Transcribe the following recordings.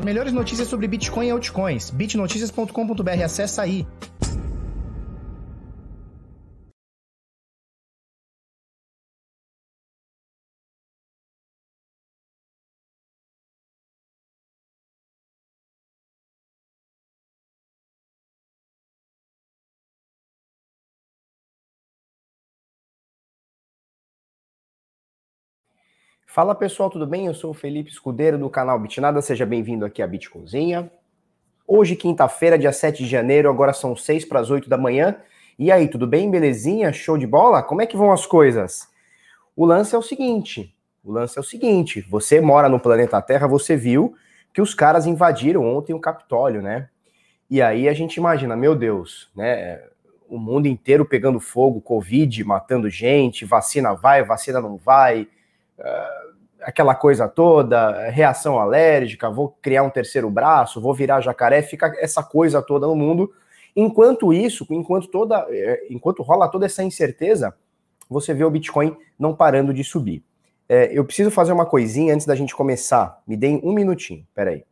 As melhores notícias sobre Bitcoin e altcoins. bitnoticias.com.br. Acesse aí. Fala pessoal, tudo bem? Eu sou o Felipe Escudeiro do canal Bitnada, seja bem-vindo aqui à Bitcozinha. Hoje, quinta-feira, dia 7 de janeiro, agora são 6 para as 8 da manhã. E aí, tudo bem? Belezinha? Show de bola? Como é que vão as coisas? O lance é o seguinte: o lance é o seguinte: você mora no planeta Terra, você viu que os caras invadiram ontem o Capitólio, né? E aí a gente imagina, meu Deus, né? O mundo inteiro pegando fogo, Covid, matando gente, vacina vai, vacina não vai uh, aquela coisa toda, reação alérgica, vou criar um terceiro braço, vou virar jacaré, fica essa coisa toda no mundo. Enquanto isso, enquanto toda, eh, enquanto rola toda essa incerteza, você vê o Bitcoin não parando de subir. É, eu preciso fazer uma coisinha antes da gente começar. Me deem um minutinho, peraí.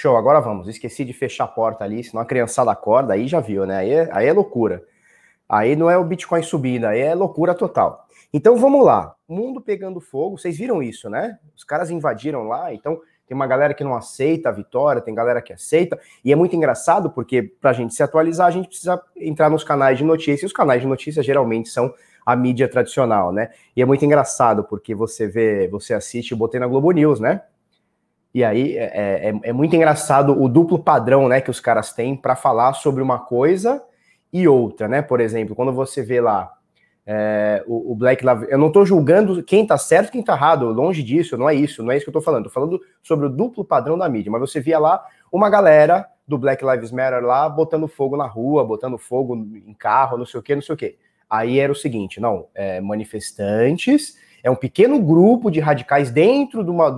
Show, agora vamos. Esqueci de fechar a porta ali, senão a criançada acorda, aí já viu, né? Aí é, aí é loucura. Aí não é o Bitcoin subindo, aí é loucura total. Então vamos lá. Mundo pegando fogo, vocês viram isso, né? Os caras invadiram lá, então tem uma galera que não aceita a vitória, tem galera que aceita, e é muito engraçado porque para a gente se atualizar, a gente precisa entrar nos canais de notícias, e os canais de notícias geralmente são a mídia tradicional, né? E é muito engraçado porque você vê, você assiste, eu botei na Globo News, né? E aí é, é, é, é, muito engraçado o duplo padrão né, que os caras têm para falar sobre uma coisa e outra, né? Por exemplo, quando você vê lá é, o, o, Black Lives eu não estou julgando quem está certo quem está errado, longe disso, não é isso, não é isso que eu estou falando. Estou falando sobre o duplo padrão da mídia. Mas você via lá uma galera do Black Lives Matter lá botando fogo na rua, botando fogo em carro, não sei o que, não sei o que. Aí era o seguinte, não, é, manifestantes é um pequeno grupo de radicais dentro de, uma,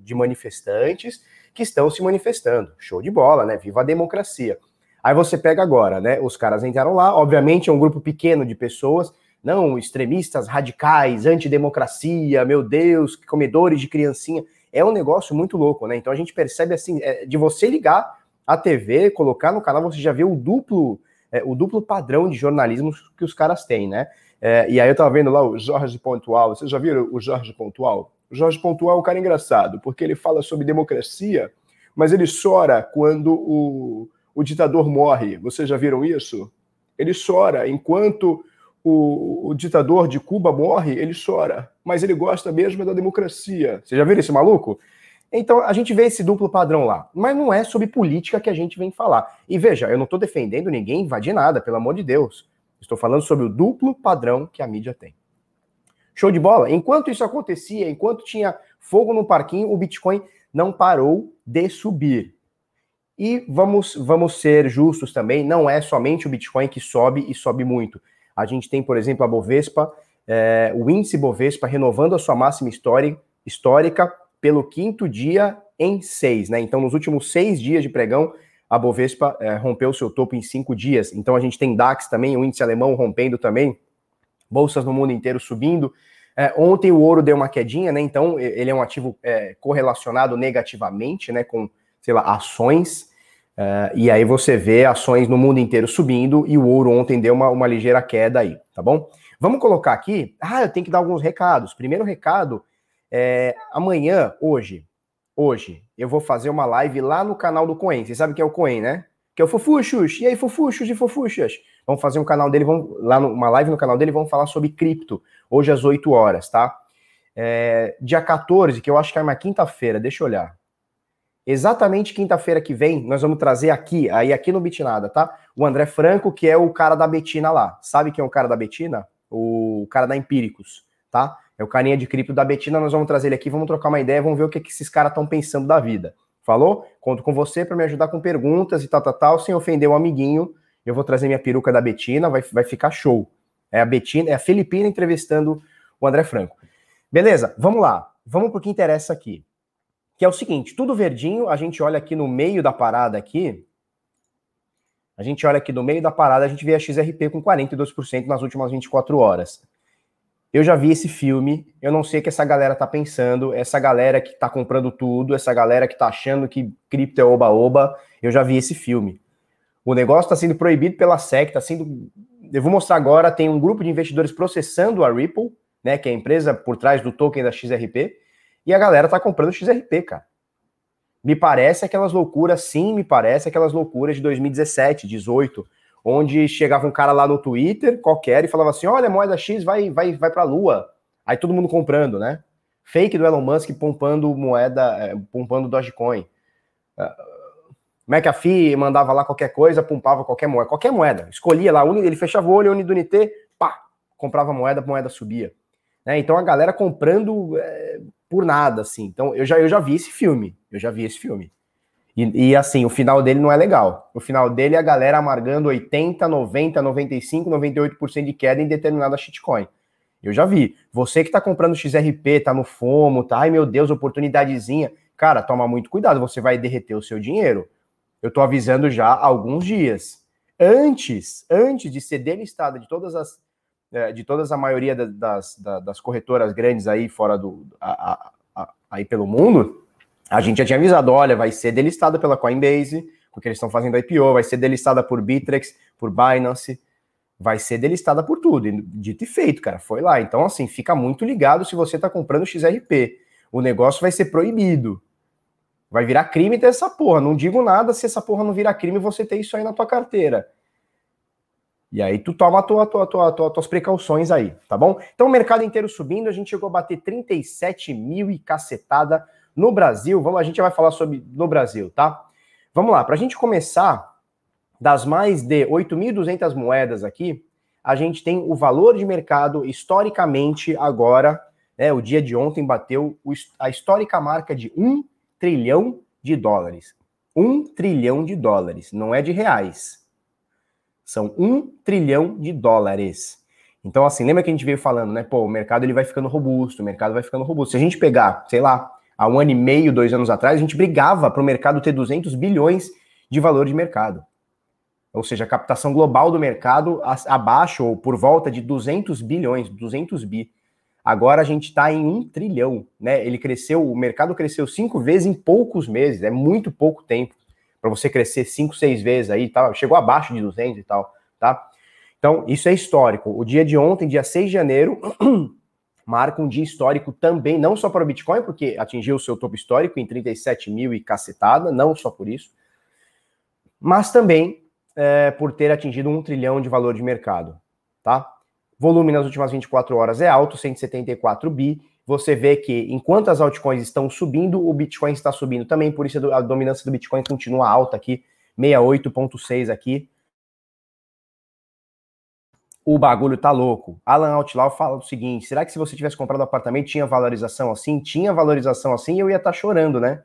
de manifestantes que estão se manifestando. Show de bola, né? Viva a democracia. Aí você pega agora, né? Os caras entraram lá, obviamente é um grupo pequeno de pessoas, não extremistas, radicais, antidemocracia, meu Deus, comedores de criancinha. É um negócio muito louco, né? Então a gente percebe assim, é, de você ligar a TV, colocar no canal, você já vê o duplo, é, o duplo padrão de jornalismo que os caras têm, né? É, e aí eu tava vendo lá o Jorge Pontual. Vocês já viram o Jorge Pontual? O Jorge Pontual é um cara engraçado, porque ele fala sobre democracia, mas ele chora quando o, o ditador morre. Vocês já viram isso? Ele chora. Enquanto o, o, ditador de Cuba morre, ele chora. Mas ele gosta mesmo da democracia. Vocês já viram esse maluco? Então a gente vê esse duplo padrão lá. Mas não é sobre política que a gente vem falar. E veja, eu não estou defendendo ninguém invadir nada, pelo amor de Deus. Estou falando sobre o duplo padrão que a mídia tem. Show de bola? Enquanto isso acontecia, enquanto tinha fogo no parquinho, o Bitcoin não parou de subir. E vamos, vamos ser justos também, não é somente o Bitcoin que sobe e sobe muito. A gente tem, por exemplo, a Bovespa, é, o índice Bovespa renovando a sua máxima histórica pelo quinto dia em seis, né? Então, nos últimos seis dias de pregão, a Bovespa é, rompeu seu topo em cinco dias. Então a gente tem DAX também, o índice alemão rompendo também, bolsas no mundo inteiro subindo. É, ontem o ouro deu uma quedinha, né? Então ele é um ativo é, correlacionado negativamente, né? Com, sei lá, ações. É, e aí você vê ações no mundo inteiro subindo e o ouro ontem deu uma, uma ligeira queda aí, tá bom? Vamos colocar aqui. Ah, eu tenho que dar alguns recados. Primeiro recado, é, amanhã, hoje, hoje, eu vou fazer uma live lá no canal do Coen. Vocês sabem que é o Coen, né? Que é o Fofuxos. E aí, Fofuxos e Fofuxas? Vamos fazer um canal dele, vamos, lá numa live no canal dele, vamos falar sobre cripto, hoje às 8 horas, tá? É, dia 14, que eu acho que é uma quinta-feira, deixa eu olhar. Exatamente quinta-feira que vem, nós vamos trazer aqui, aí aqui no Bitnada, tá? O André Franco, que é o cara da Betina lá. Sabe quem é o cara da Betina? O cara da Empíricos, tá? É o carinha de cripto da Betina, nós vamos trazer ele aqui, vamos trocar uma ideia, vamos ver o que, que esses caras estão pensando da vida. Falou? Conto com você para me ajudar com perguntas e tal, tal, tal, sem ofender o amiguinho. Eu vou trazer minha peruca da Betina, vai, vai ficar show. É a Betina, é a Filipina entrevistando o André Franco. Beleza, vamos lá. Vamos para o que interessa aqui. Que é o seguinte, tudo verdinho, a gente olha aqui no meio da parada aqui, a gente olha aqui no meio da parada, a gente vê a XRP com 42% nas últimas 24 horas. Eu já vi esse filme, eu não sei o que essa galera tá pensando, essa galera que tá comprando tudo, essa galera que tá achando que cripto é oba-oba, eu já vi esse filme. O negócio está sendo proibido pela SEC, tá sendo. Eu vou mostrar agora, tem um grupo de investidores processando a Ripple, né, que é a empresa por trás do token da XRP, e a galera tá comprando XRP, cara. Me parece aquelas loucuras, sim, me parece aquelas loucuras de 2017, 18, onde chegava um cara lá no Twitter, qualquer, e falava assim: olha, moeda X vai, vai, vai para a Lua. Aí todo mundo comprando, né? Fake do Elon Musk pompando moeda, é, pompando Dogecoin. Uh, McAfee mandava lá qualquer coisa, pumpava qualquer moeda, qualquer moeda. Escolhia lá, ele fechava o olho, Unidunité, pá, comprava moeda, moeda subia. Né? Então a galera comprando é, por nada, assim. Então eu já, eu já vi esse filme, eu já vi esse filme. E, e, assim, o final dele não é legal. O final dele é a galera amargando 80, 90, 95, 98% de queda em determinada shitcoin. Eu já vi. Você que tá comprando XRP, tá no FOMO, tá, ai meu Deus, oportunidadezinha. Cara, toma muito cuidado, você vai derreter o seu dinheiro. Eu tô avisando já há alguns dias. Antes, antes de ser delistada de todas as é, de todas a maioria das, das, das corretoras grandes aí fora do a, a, a, aí pelo mundo, a gente já tinha avisado, olha, vai ser delistada pela Coinbase, porque eles estão fazendo IPO, vai ser delistada por Bittrex, por Binance, vai ser delistada por tudo. dito e feito, cara, foi lá. Então, assim, fica muito ligado se você está comprando XRP. O negócio vai ser proibido. Vai virar crime ter essa porra. Não digo nada se essa porra não virar crime você ter isso aí na tua carteira. E aí tu toma tua, tua, tua, tua, tuas precauções aí, tá bom? Então o mercado inteiro subindo, a gente chegou a bater 37 mil e cacetada no Brasil, vamos, a gente vai falar sobre no Brasil, tá? Vamos lá, para a gente começar, das mais de 8.200 moedas aqui, a gente tem o valor de mercado historicamente agora, né, o dia de ontem bateu a histórica marca de 1 trilhão de dólares. 1 trilhão de dólares, não é de reais. São 1 trilhão de dólares. Então, assim, lembra que a gente veio falando, né? Pô, o mercado ele vai ficando robusto, o mercado vai ficando robusto. Se a gente pegar, sei lá, há um ano e meio, dois anos atrás, a gente brigava para o mercado ter 200 bilhões de valor de mercado. Ou seja, a captação global do mercado abaixo ou por volta de 200 bilhões, 200 bi. Agora a gente está em um trilhão, né? Ele cresceu, o mercado cresceu cinco vezes em poucos meses, é muito pouco tempo para você crescer cinco, seis vezes aí, tá? Chegou abaixo de 200 e tal, tá? Então, isso é histórico. O dia de ontem, dia 6 de janeiro, marca um dia histórico também, não só para o Bitcoin, porque atingiu o seu topo histórico em 37 mil e cacetada, não só por isso, mas também é, por ter atingido um trilhão de valor de mercado, tá? Volume nas últimas 24 horas é alto, 174 bi. Você vê que enquanto as altcoins estão subindo, o Bitcoin está subindo também, por isso a dominância do Bitcoin continua alta aqui, 68.6 aqui, o bagulho tá louco. Alan Outlaw fala o seguinte: será que se você tivesse comprado apartamento tinha valorização assim? Tinha valorização assim, eu ia estar tá chorando, né?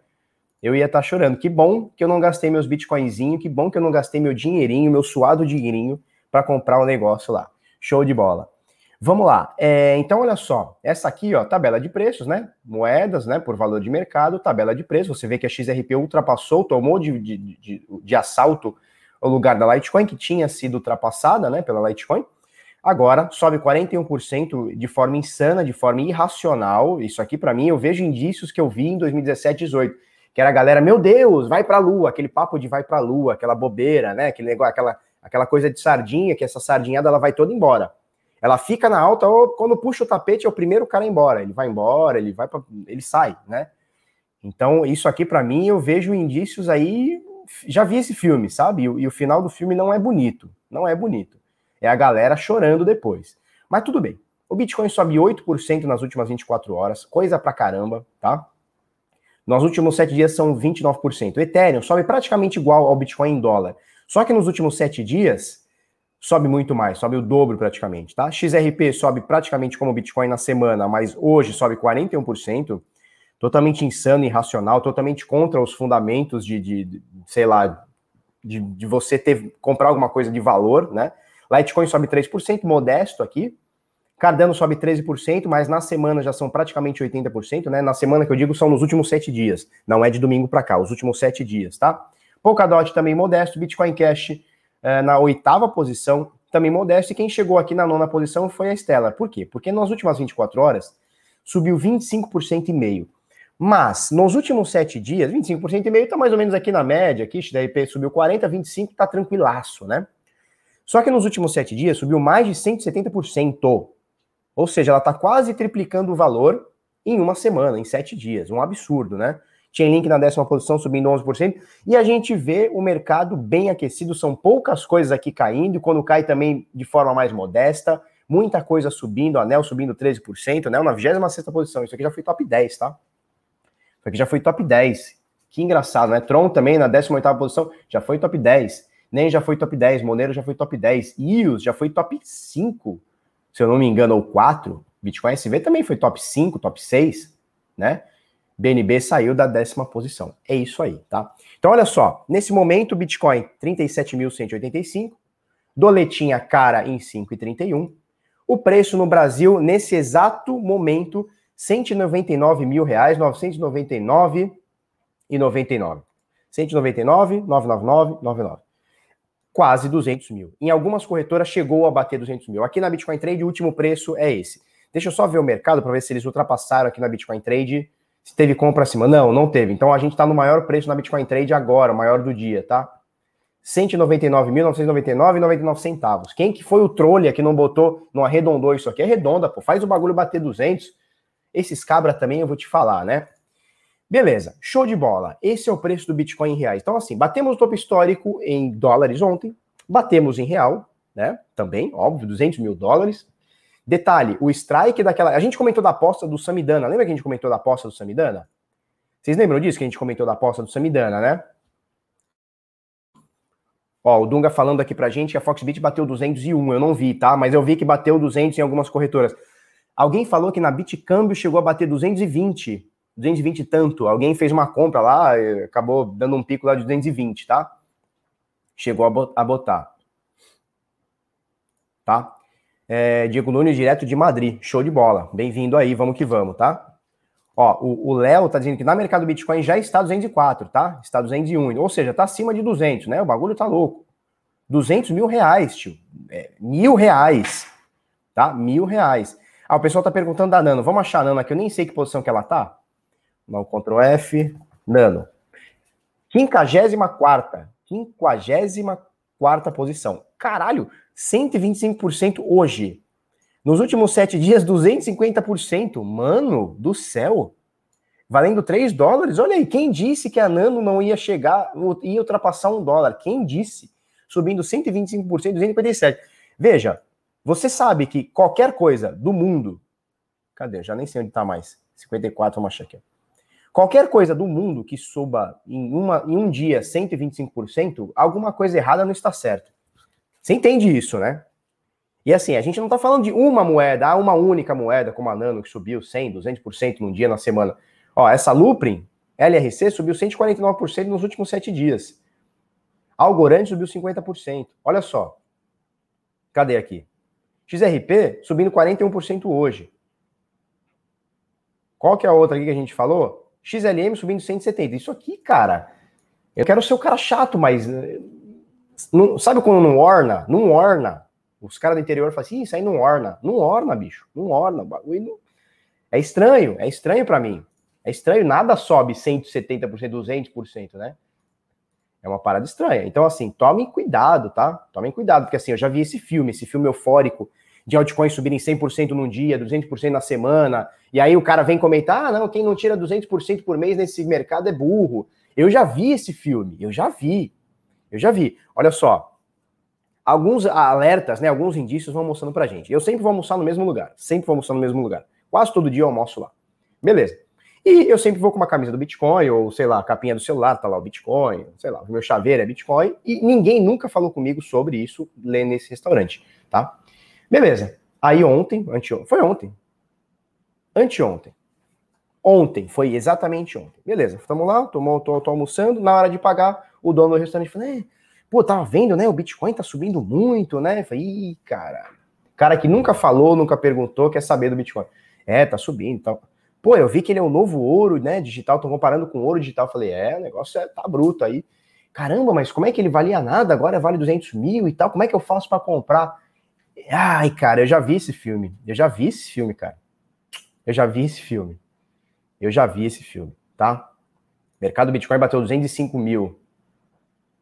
Eu ia estar tá chorando. Que bom que eu não gastei meus bitcoinzinhos, que bom que eu não gastei meu dinheirinho, meu suado dinheirinho para comprar o um negócio lá. Show de bola. Vamos lá. É, então, olha só. Essa aqui, ó, tabela de preços, né? Moedas, né? Por valor de mercado, tabela de preços. Você vê que a XRP ultrapassou, tomou de, de, de, de assalto o lugar da Litecoin, que tinha sido ultrapassada, né? Pela Litecoin. Agora sobe 41% de forma insana, de forma irracional. Isso aqui, para mim, eu vejo indícios que eu vi em 2017, 18, que era a galera, meu Deus, vai para a lua, aquele papo de vai para a lua, aquela bobeira, né? Aquele negócio, aquela, aquela coisa de sardinha, que essa sardinhada ela vai toda embora. Ela fica na alta, ou quando puxa o tapete, é o primeiro cara embora. Ele vai embora, ele vai pra, ele sai, né? Então, isso aqui para mim, eu vejo indícios aí, já vi esse filme, sabe? E, e o final do filme não é bonito, não é bonito. É a galera chorando depois. Mas tudo bem. O Bitcoin sobe 8% nas últimas 24 horas, coisa pra caramba, tá? Nos últimos 7 dias são 29%. O Ethereum sobe praticamente igual ao Bitcoin em dólar. Só que nos últimos 7 dias sobe muito mais, sobe o dobro praticamente, tá? XRP sobe praticamente como o Bitcoin na semana, mas hoje sobe 41%. totalmente insano, irracional, totalmente contra os fundamentos de, de, de sei lá, de, de, você ter comprar alguma coisa de valor, né? Litecoin sobe 3%, modesto aqui. Cardano sobe 13%, mas na semana já são praticamente 80%, né? Na semana que eu digo são nos últimos sete dias, não é de domingo para cá, os últimos sete dias, tá? Polkadot também modesto, Bitcoin Cash é, na oitava posição, também modesto, e quem chegou aqui na nona posição foi a Stellar. Por quê? Porque nas últimas 24 horas subiu 25% e meio. Mas nos últimos sete dias, 25% e meio está mais ou menos aqui na média, aqui, XDRP subiu 40, 25, tá tranquilaço, né? Só que nos últimos sete dias subiu mais de 170%. Ou seja, ela está quase triplicando o valor em uma semana, em sete dias. Um absurdo, né? Chainlink na décima posição subindo 11%. E a gente vê o mercado bem aquecido. São poucas coisas aqui caindo. Quando cai também de forma mais modesta. Muita coisa subindo. Anel subindo 13%. Anel na 26 posição. Isso aqui já foi top 10, tá? Isso aqui já foi top 10. Que engraçado, né? Tron também na 18 posição já foi top 10. Nem já foi top 10. Monero já foi top 10. IOS já foi top 5. Se eu não me engano, ou 4. Bitcoin SV também foi top 5, top 6, né? BNB saiu da décima posição. É isso aí, tá? Então, olha só. Nesse momento, Bitcoin 37.185. Doletinha cara em 5,31. O preço no Brasil, nesse exato momento, 199 mil reais, 999 e 99. 199, 999, 99. Quase 200 mil. Em algumas corretoras chegou a bater 200 mil. Aqui na Bitcoin Trade, o último preço é esse. Deixa eu só ver o mercado para ver se eles ultrapassaram aqui na Bitcoin Trade. Se teve compra acima. Não, não teve. Então a gente está no maior preço na Bitcoin Trade agora, o maior do dia, tá? 199.999,99 centavos. Quem que foi o trolha que não botou, não arredondou isso aqui? Arredonda, pô. Faz o bagulho bater 200 esses cabra também eu vou te falar, né? Beleza, show de bola. Esse é o preço do Bitcoin em reais. Então, assim, batemos o topo histórico em dólares ontem, batemos em real, né? Também, óbvio, 200 mil dólares. Detalhe, o strike daquela. A gente comentou da aposta do Samidana. Lembra que a gente comentou da aposta do Samidana? Vocês lembram disso que a gente comentou da aposta do Samidana, né? Ó, o Dunga falando aqui pra gente que a Foxbit bateu 201. Eu não vi, tá? Mas eu vi que bateu 200 em algumas corretoras. Alguém falou que na Bitcâmbio chegou a bater 220, 220 e tanto. Alguém fez uma compra lá, acabou dando um pico lá de 220, tá? Chegou a botar. Tá? É, Diego Nunes, direto de Madrid. Show de bola. Bem-vindo aí, vamos que vamos, tá? Ó, o Léo tá dizendo que na mercado Bitcoin já está 204, tá? Está 201, ou seja, tá acima de 200, né? O bagulho tá louco. 200 mil reais, tio. É, mil reais, tá? Mil reais. Ah, o pessoal tá perguntando da Nano. Vamos achar a Nano aqui. Eu nem sei que posição que ela tá. Não, Ctrl F. Nano. 54. 54 posição. Caralho, 125% hoje. Nos últimos sete dias, 250%. Mano do céu. Valendo 3 dólares. Olha aí, quem disse que a Nano não ia chegar, ia ultrapassar um dólar? Quem disse? Subindo 125%, 257%. Veja, você sabe que qualquer coisa do mundo. Cadê? Já nem sei onde está mais. 54, vamos achar aqui. Qualquer coisa do mundo que suba em, uma, em um dia 125%, alguma coisa errada não está certo. Você entende isso, né? E assim, a gente não está falando de uma moeda, ah, uma única moeda, como a Nano, que subiu 100, 200% num dia na semana. Ó, essa Luprin, LRC, subiu 149% nos últimos sete dias. Algorand subiu 50%. Olha só. Cadê aqui? XRP subindo 41% hoje. Qual que é a outra aqui que a gente falou? XLM subindo 170. Isso aqui, cara, eu quero ser o cara chato, mas eh, não, sabe quando não orna? Não orna. Os caras do interior falam assim, isso aí não orna. Não orna, bicho. Não orna. Não... É estranho, é estranho para mim. É estranho, nada sobe 170%, 200%, né? É uma parada estranha. Então, assim, tomem cuidado, tá? Tomem cuidado, porque assim, eu já vi esse filme, esse filme eufórico de altcoins subirem 100% num dia, 200% na semana, e aí o cara vem comentar, ah, não, quem não tira 200% por mês nesse mercado é burro. Eu já vi esse filme, eu já vi. Eu já vi. Olha só, alguns alertas, né, alguns indícios vão mostrando pra gente. Eu sempre vou almoçar no mesmo lugar, sempre vou almoçar no mesmo lugar. Quase todo dia eu almoço lá. Beleza. E eu sempre vou com uma camisa do Bitcoin, ou sei lá, capinha do celular, tá lá o Bitcoin, sei lá, o meu chaveiro é Bitcoin, e ninguém nunca falou comigo sobre isso lendo nesse restaurante, tá? Beleza. Aí ontem, anteontem, foi ontem. Anteontem. Ontem, foi exatamente ontem. Beleza, estamos lá, tô, tô, tô, almoçando, na hora de pagar, o dono do restaurante falou, é, pô, tava vendo, né, o Bitcoin tá subindo muito, né? Falei, ih, cara, cara que nunca falou, nunca perguntou, quer saber do Bitcoin. É, tá subindo, então... Pô, eu vi que ele é o novo ouro, né, digital, tô comparando com ouro digital, falei, é, o negócio é, tá bruto aí. Caramba, mas como é que ele valia nada, agora vale 200 mil e tal, como é que eu faço para comprar? Ai, cara, eu já vi esse filme, eu já vi esse filme, cara. Eu já vi esse filme. Eu já vi esse filme, tá? Mercado Bitcoin bateu 205 mil.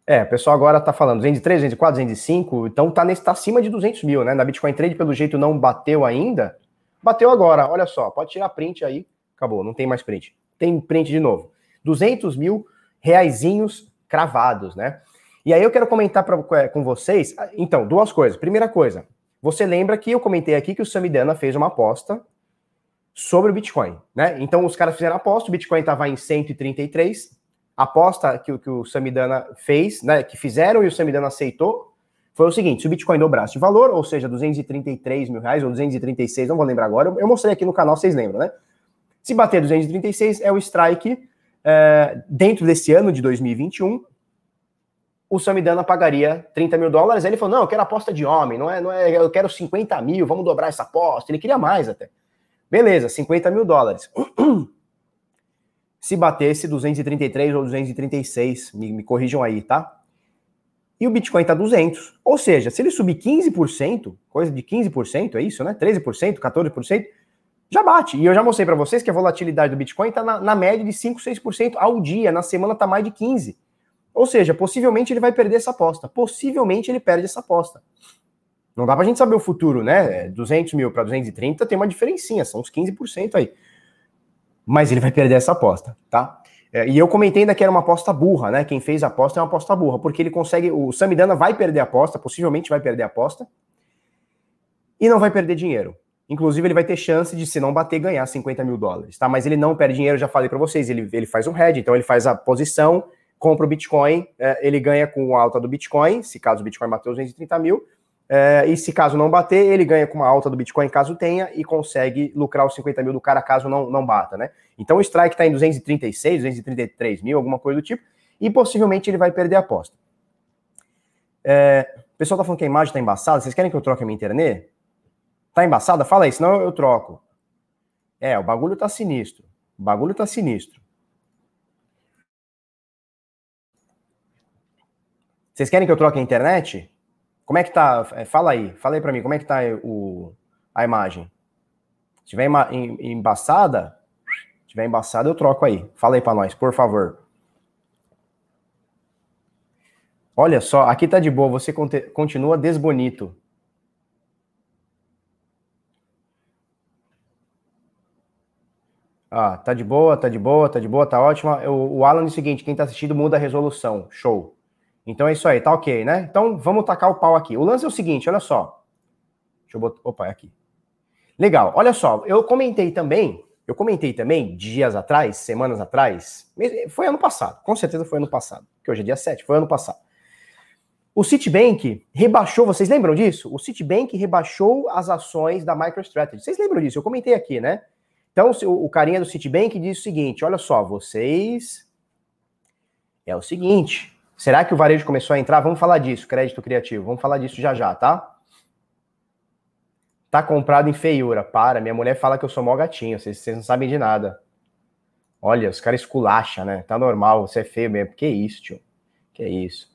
É, o pessoal agora tá falando 203, 204, 205, então tá, nesse, tá acima de 200 mil, né? Na Bitcoin Trade, pelo jeito, não bateu ainda. Bateu agora, olha só, pode tirar print aí. Acabou, não tem mais print. Tem print de novo. 200 mil reaisinhos cravados, né? E aí eu quero comentar pra, com vocês, então, duas coisas. Primeira coisa, você lembra que eu comentei aqui que o Samidana fez uma aposta sobre o Bitcoin, né? Então os caras fizeram aposta, o Bitcoin estava em 133, a aposta que, que o Samidana fez, né, que fizeram e o Samidana aceitou, foi o seguinte, se o Bitcoin dobrasse de valor, ou seja, 233 mil reais ou 236, não vou lembrar agora, eu, eu mostrei aqui no canal, vocês lembram, né? Se bater 236 é o strike é, dentro desse ano de 2021, o Samidana pagaria 30 mil dólares. Aí ele falou: não, eu quero aposta de homem, não é, não é, eu quero 50 mil, vamos dobrar essa aposta. Ele queria mais até. Beleza, 50 mil dólares. Se batesse 233 ou 236, me, me corrijam aí, tá? E o Bitcoin está 200. Ou seja, se ele subir 15%, coisa de 15%, é isso, né? 13%, 14%, já bate. E eu já mostrei para vocês que a volatilidade do Bitcoin está na, na, média de 5, 6% ao dia. Na semana está mais de 15%. Ou seja, possivelmente ele vai perder essa aposta. Possivelmente ele perde essa aposta. Não dá pra gente saber o futuro, né? 200 é, mil para 230 tem uma diferencinha, são uns 15% aí. Mas ele vai perder essa aposta, tá? É, e eu comentei ainda que era uma aposta burra, né? Quem fez a aposta é uma aposta burra, porque ele consegue. O Samidana vai perder a aposta, possivelmente vai perder a aposta, e não vai perder dinheiro. Inclusive, ele vai ter chance de, se não bater, ganhar 50 mil dólares, tá? Mas ele não perde dinheiro, já falei para vocês. Ele, ele faz um hedge, então ele faz a posição, compra o Bitcoin, é, ele ganha com a alta do Bitcoin, se caso o Bitcoin bater os 230 mil, é, e se caso não bater, ele ganha com uma alta do Bitcoin caso tenha e consegue lucrar os 50 mil do cara caso não, não bata, né? Então o strike está em 236, 233 mil, alguma coisa do tipo, e possivelmente ele vai perder a aposta. É, o pessoal tá falando que a imagem tá embaçada, vocês querem que eu troque a minha internet? Tá embaçada? Fala aí, senão eu troco. É, o bagulho tá sinistro. O bagulho tá sinistro. Vocês querem que eu troque a internet? Como é que tá? É, fala aí, fala aí para mim, como é que tá o, a imagem? Se tiver embaçada, se tiver embaçada, eu troco aí. Fala aí para nós, por favor. Olha só, aqui tá de boa, você continua desbonito. Ah, tá de boa, tá de boa, tá de boa, tá ótima. O, o Alan é o seguinte, quem tá assistindo muda a resolução. Show. Então é isso aí, tá ok, né? Então vamos tacar o pau aqui. O lance é o seguinte, olha só. Deixa eu botar. Opa, é aqui. Legal, olha só, eu comentei também, eu comentei também dias atrás, semanas atrás, foi ano passado, com certeza foi ano passado, que hoje é dia 7, foi ano passado. O Citibank rebaixou, vocês lembram disso? O Citibank rebaixou as ações da MicroStrategy. Vocês lembram disso? Eu comentei aqui, né? Então, o carinha do Citibank disse o seguinte: olha só, vocês. É o seguinte, Será que o varejo começou a entrar? Vamos falar disso, crédito criativo. Vamos falar disso já já, tá? Tá comprado em feiura. Para, minha mulher fala que eu sou mó gatinho, vocês, vocês não sabem de nada. Olha, os caras esculacham, né? Tá normal, você é feio mesmo. Que isso, tio? Que isso?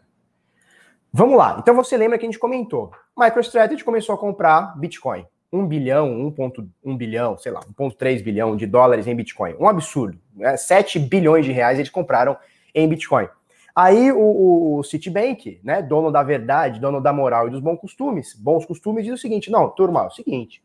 Vamos lá. Então você lembra que a gente comentou. MicroStrategy começou a comprar Bitcoin. 1 bilhão, 1.1 bilhão, sei lá, 1.3 bilhão de dólares em Bitcoin. Um absurdo. Né? 7 bilhões de reais eles compraram em Bitcoin. Aí o, o, Citibank, né, dono da verdade, dono da moral e dos bons costumes, bons costumes, diz o seguinte: não, turma, é o seguinte.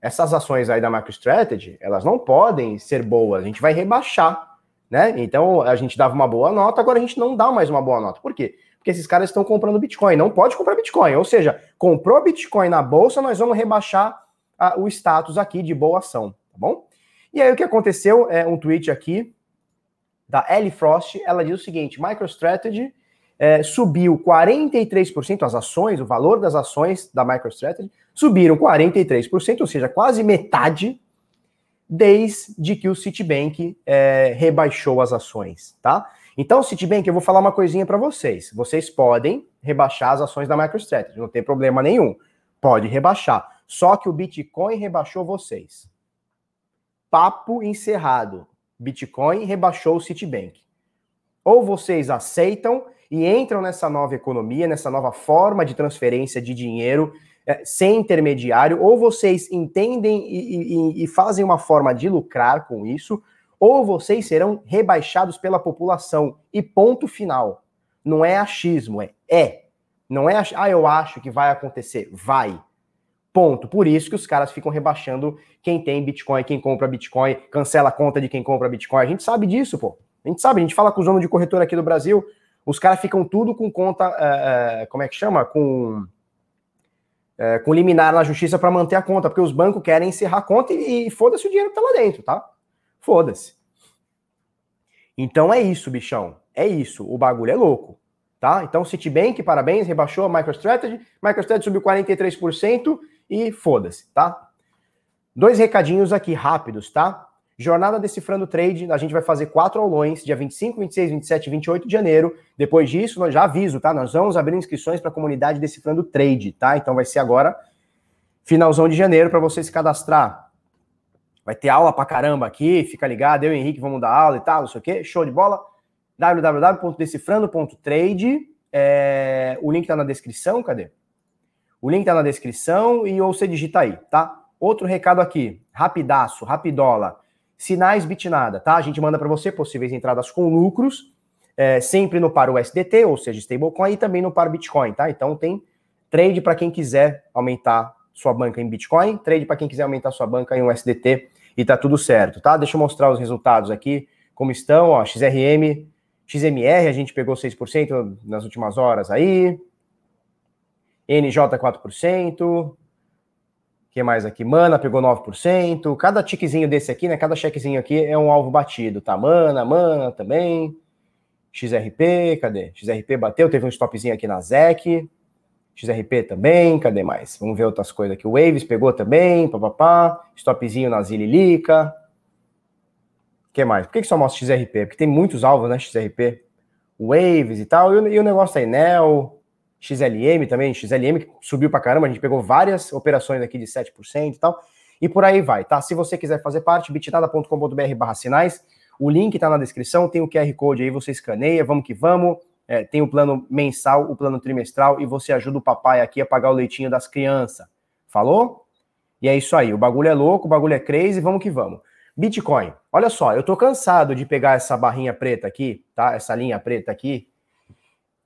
Essas ações aí da MicroStrategy, elas não podem ser boas, a gente vai rebaixar, né? Então a gente dava uma boa nota, agora a gente não dá mais uma boa nota. Por quê? Porque esses caras estão comprando Bitcoin, não pode comprar Bitcoin, ou seja, comprou Bitcoin na bolsa, nós vamos rebaixar a, o status aqui de boa ação, tá bom? E aí o que aconteceu é um tweet aqui da Ellie Frost, ela diz o seguinte: MicroStrategy é, subiu 43%, as ações, o valor das ações da MicroStrategy subiram 43%, ou seja, quase metade, desde que o Citibank é, rebaixou as ações, tá? Então, Citibank, eu vou falar uma coisinha para vocês. Vocês podem rebaixar as ações da MicroStrategy, não tem problema nenhum. Pode rebaixar. Só que o Bitcoin rebaixou vocês. Papo encerrado. Bitcoin rebaixou o Citibank. Ou vocês aceitam e entram nessa nova economia, nessa nova forma de transferência de dinheiro é, sem intermediário, ou vocês entendem e, e, e fazem uma forma de lucrar com isso, ou vocês serão rebaixados pela população. E ponto final. Não é achismo, é é. Não é, ah, eu acho que vai acontecer. Vai. Ponto. Por isso que os caras ficam rebaixando quem tem Bitcoin, quem compra Bitcoin, cancela a conta de quem compra Bitcoin. A gente sabe disso, pô. A gente sabe, a gente fala com os donos de corretora aqui do Brasil, os caras ficam tudo com conta, é, é, como é que chama? Com, é, com liminar na justiça para manter a conta, porque os bancos querem encerrar a conta e, e foda-se o dinheiro que tá lá dentro, tá? Foda-se. Então é isso, bichão. É isso. O bagulho é louco. Tá? Então, Citibank, parabéns, rebaixou a MicroStrategy. MicroStrategy subiu 43% e foda-se, tá? Dois recadinhos aqui rápidos, tá? Jornada Decifrando Trade, a gente vai fazer quatro aulões, dia 25, 26, 27 e 28 de janeiro. Depois disso, nós já aviso, tá? Nós vamos abrir inscrições para a comunidade Decifrando Trade, tá? Então vai ser agora, finalzão de janeiro, para você se cadastrar. Vai ter aula pra caramba aqui, fica ligado, eu e Henrique vamos dar aula e tal, não sei o quê, show de bola. www.decifrando.trade, é, o link tá na descrição, cadê? O link tá na descrição e ou você digita aí, tá? Outro recado aqui, rapidaço, rapidola, sinais bitnada, tá? A gente manda para você possíveis entradas com lucros, é, sempre no par USDT, ou seja, stablecoin, e também no par Bitcoin, tá? Então tem trade para quem quiser aumentar sua banca em Bitcoin, trade para quem quiser aumentar sua banca em USDT e tá tudo certo, tá? Deixa eu mostrar os resultados aqui, como estão, ó, XRM, XMR a gente pegou 6% nas últimas horas aí, NJ 4%, que mais aqui? Mana pegou 9%, cada tiquezinho desse aqui, né, cada chequezinho aqui é um alvo batido, tá? Mana, Mana também, XRP, cadê? XRP bateu, teve um stopzinho aqui na ZEC, XRP também, cadê mais? Vamos ver outras coisas aqui. O Waves pegou também, papapá. Stopzinho na Zililica. O que mais? Por que, que só mostra XRP? Porque tem muitos alvos, né? XRP. Waves e tal. E o, e o negócio aí, NEL, XLM também. XLM que subiu pra caramba. A gente pegou várias operações aqui de 7% e tal. E por aí vai, tá? Se você quiser fazer parte, bitnada.com.br barra sinais. O link tá na descrição, tem o QR Code aí, você escaneia, vamos que vamos. É, tem o plano mensal, o plano trimestral e você ajuda o papai aqui a pagar o leitinho das crianças. Falou? E é isso aí. O bagulho é louco, o bagulho é crazy, vamos que vamos. Bitcoin. Olha só, eu tô cansado de pegar essa barrinha preta aqui, tá? Essa linha preta aqui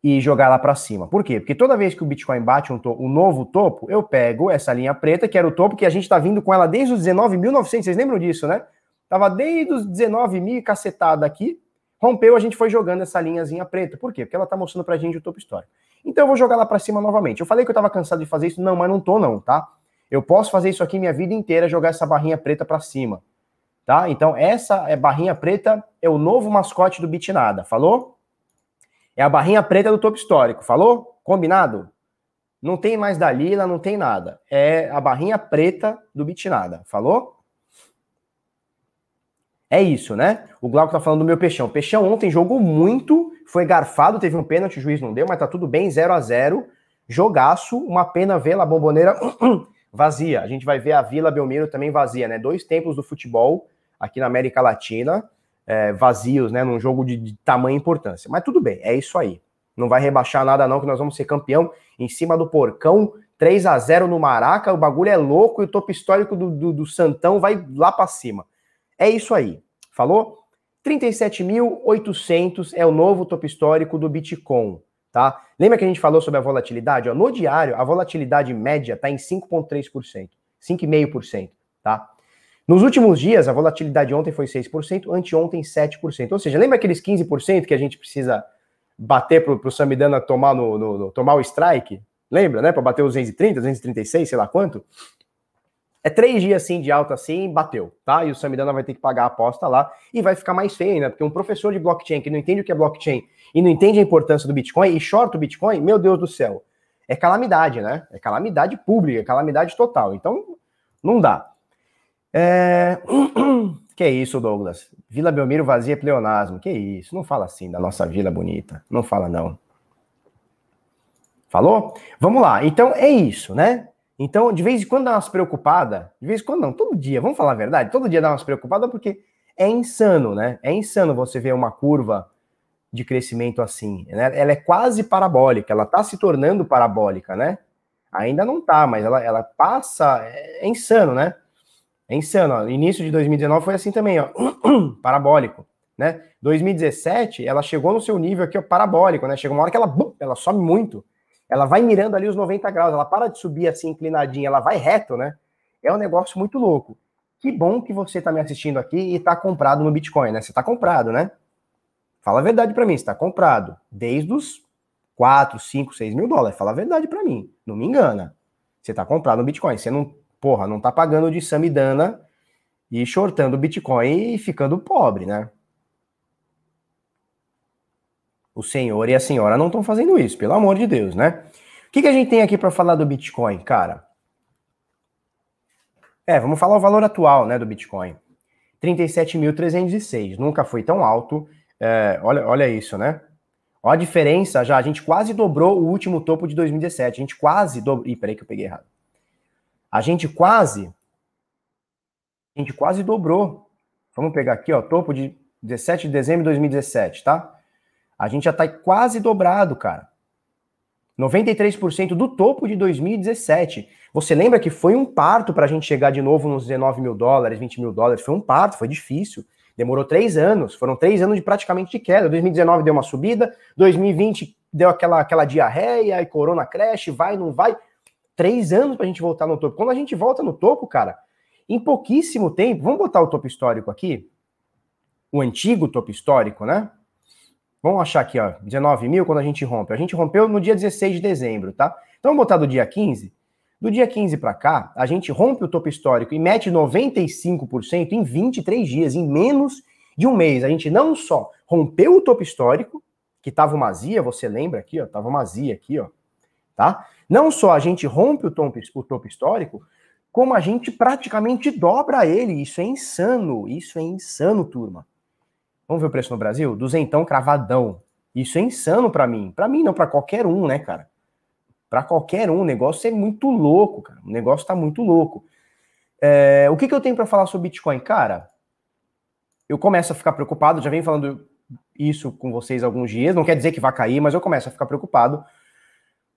e jogar lá para cima. Por quê? Porque toda vez que o Bitcoin bate um, um, novo topo, eu pego essa linha preta, que era o topo que a gente tá vindo com ela desde os 19.900. Vocês lembram disso, né? Tava desde os 19 cacetada aqui, Rompeu, a gente foi jogando essa linhazinha preta. Por quê? Porque ela tá mostrando pra gente o topo histórico. Então eu vou jogar lá para cima novamente. Eu falei que eu tava cansado de fazer isso, não, mas não tô não, tá? Eu posso fazer isso aqui minha vida inteira, jogar essa barrinha preta para cima, tá? Então essa é barrinha preta é o novo mascote do Bitnada, falou? É a barrinha preta do topo histórico, falou? Combinado? Não tem mais Dalila, não tem nada. É a barrinha preta do Bitnada, falou? É isso, né? O Glauco tá falando do meu Peixão. Peixão ontem jogou muito, foi garfado, teve um pênalti, o juiz não deu, mas tá tudo bem, 0 a 0 Jogaço, uma pena ver a bomboneira vazia. A gente vai ver a Vila Belmiro também vazia, né? Dois templos do futebol aqui na América Latina é, vazios, né? Num jogo de, de tamanha importância. Mas tudo bem, é isso aí. Não vai rebaixar nada, não, que nós vamos ser campeão em cima do porcão. 3 a 0 no Maraca, o bagulho é louco e o topo histórico do, do, do Santão vai lá para cima. É isso aí. Falou? 37.800 é o novo topo histórico do Bitcoin, tá? Lembra que a gente falou sobre a volatilidade? Ó, no diário, a volatilidade média está em 5,3%, 5,5%, tá? Nos últimos dias, a volatilidade ontem foi 6%, anteontem 7%. Ou seja, lembra aqueles 15% que a gente precisa bater para o Samidana tomar, no, no, no, tomar o strike? Lembra, né? Para bater os 230, 236, sei lá quanto? É três dias assim de alta assim, bateu, tá? E o Samidana vai ter que pagar a aposta lá e vai ficar mais feio ainda, porque um professor de blockchain que não entende o que é blockchain e não entende a importância do Bitcoin e short o Bitcoin, meu Deus do céu, é calamidade, né? É calamidade pública, é calamidade total. Então, não dá. É... que isso, Douglas? Vila Belmiro vazia pleonasmo. Que isso? Não fala assim da nossa vila bonita. Não fala, não. Falou? Vamos lá. Então é isso, né? Então, de vez em quando dá umas preocupada, de vez em quando não, todo dia, vamos falar a verdade, todo dia dá umas preocupada porque é insano, né? É insano você ver uma curva de crescimento assim. Né? Ela é quase parabólica, ela está se tornando parabólica, né? Ainda não tá, mas ela, ela passa. É, é insano, né? É insano. Ó. Início de 2019 foi assim também, ó. parabólico, né? 2017, ela chegou no seu nível aqui, ó, parabólico, né? Chegou uma hora que ela, bum, ela sobe muito. Ela vai mirando ali os 90 graus, ela para de subir assim, inclinadinha, ela vai reto, né? É um negócio muito louco. Que bom que você está me assistindo aqui e está comprado no Bitcoin, né? Você está comprado, né? Fala a verdade para mim, está comprado desde os 4, 5, 6 mil dólares. Fala a verdade para mim, não me engana. Você está comprado no Bitcoin, você não, porra, não tá pagando de Samidana e shortando Bitcoin e ficando pobre, né? O senhor e a senhora não estão fazendo isso, pelo amor de Deus, né? O que, que a gente tem aqui para falar do Bitcoin, cara? É, vamos falar o valor atual, né, do Bitcoin. 37.306, nunca foi tão alto é, olha, olha isso, né? Olha a diferença já. A gente quase dobrou o último topo de 2017. A gente quase dobrou. Ih, peraí que eu peguei errado. A gente quase. A gente quase dobrou. Vamos pegar aqui, ó, topo de 17 de dezembro de 2017, tá? A gente já tá quase dobrado, cara. 93% do topo de 2017. Você lembra que foi um parto para a gente chegar de novo nos 19 mil dólares, 20 mil dólares? Foi um parto, foi difícil. Demorou três anos, foram três anos de praticamente de queda. 2019 deu uma subida, 2020 deu aquela, aquela diarreia, e corona crash, vai, não vai. Três anos para a gente voltar no topo. Quando a gente volta no topo, cara, em pouquíssimo tempo, vamos botar o topo histórico aqui? O antigo topo histórico, né? Vamos achar aqui, ó, 19 mil quando a gente rompe. A gente rompeu no dia 16 de dezembro, tá? Então vamos botar do dia 15. Do dia 15 para cá, a gente rompe o topo histórico e mete 95% em 23 dias, em menos de um mês. A gente não só rompeu o topo histórico, que estava uma zia, você lembra aqui, ó, tava uma zia aqui, ó, tá? Não só a gente rompe o topo, o topo histórico, como a gente praticamente dobra ele. Isso é insano, isso é insano, turma. Vamos ver o preço no Brasil? Duzentão cravadão. Isso é insano para mim. Para mim não, para qualquer um, né, cara? para qualquer um. O negócio é muito louco, cara. O negócio está muito louco. É, o que, que eu tenho para falar sobre Bitcoin? Cara, eu começo a ficar preocupado, já venho falando isso com vocês alguns dias, não quer dizer que vai cair, mas eu começo a ficar preocupado,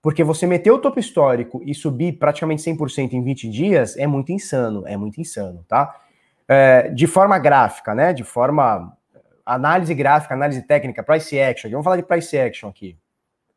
porque você meter o topo histórico e subir praticamente 100% em 20 dias é muito insano, é muito insano, tá? É, de forma gráfica, né? De forma análise gráfica, análise técnica, price action. Vamos falar de price action aqui.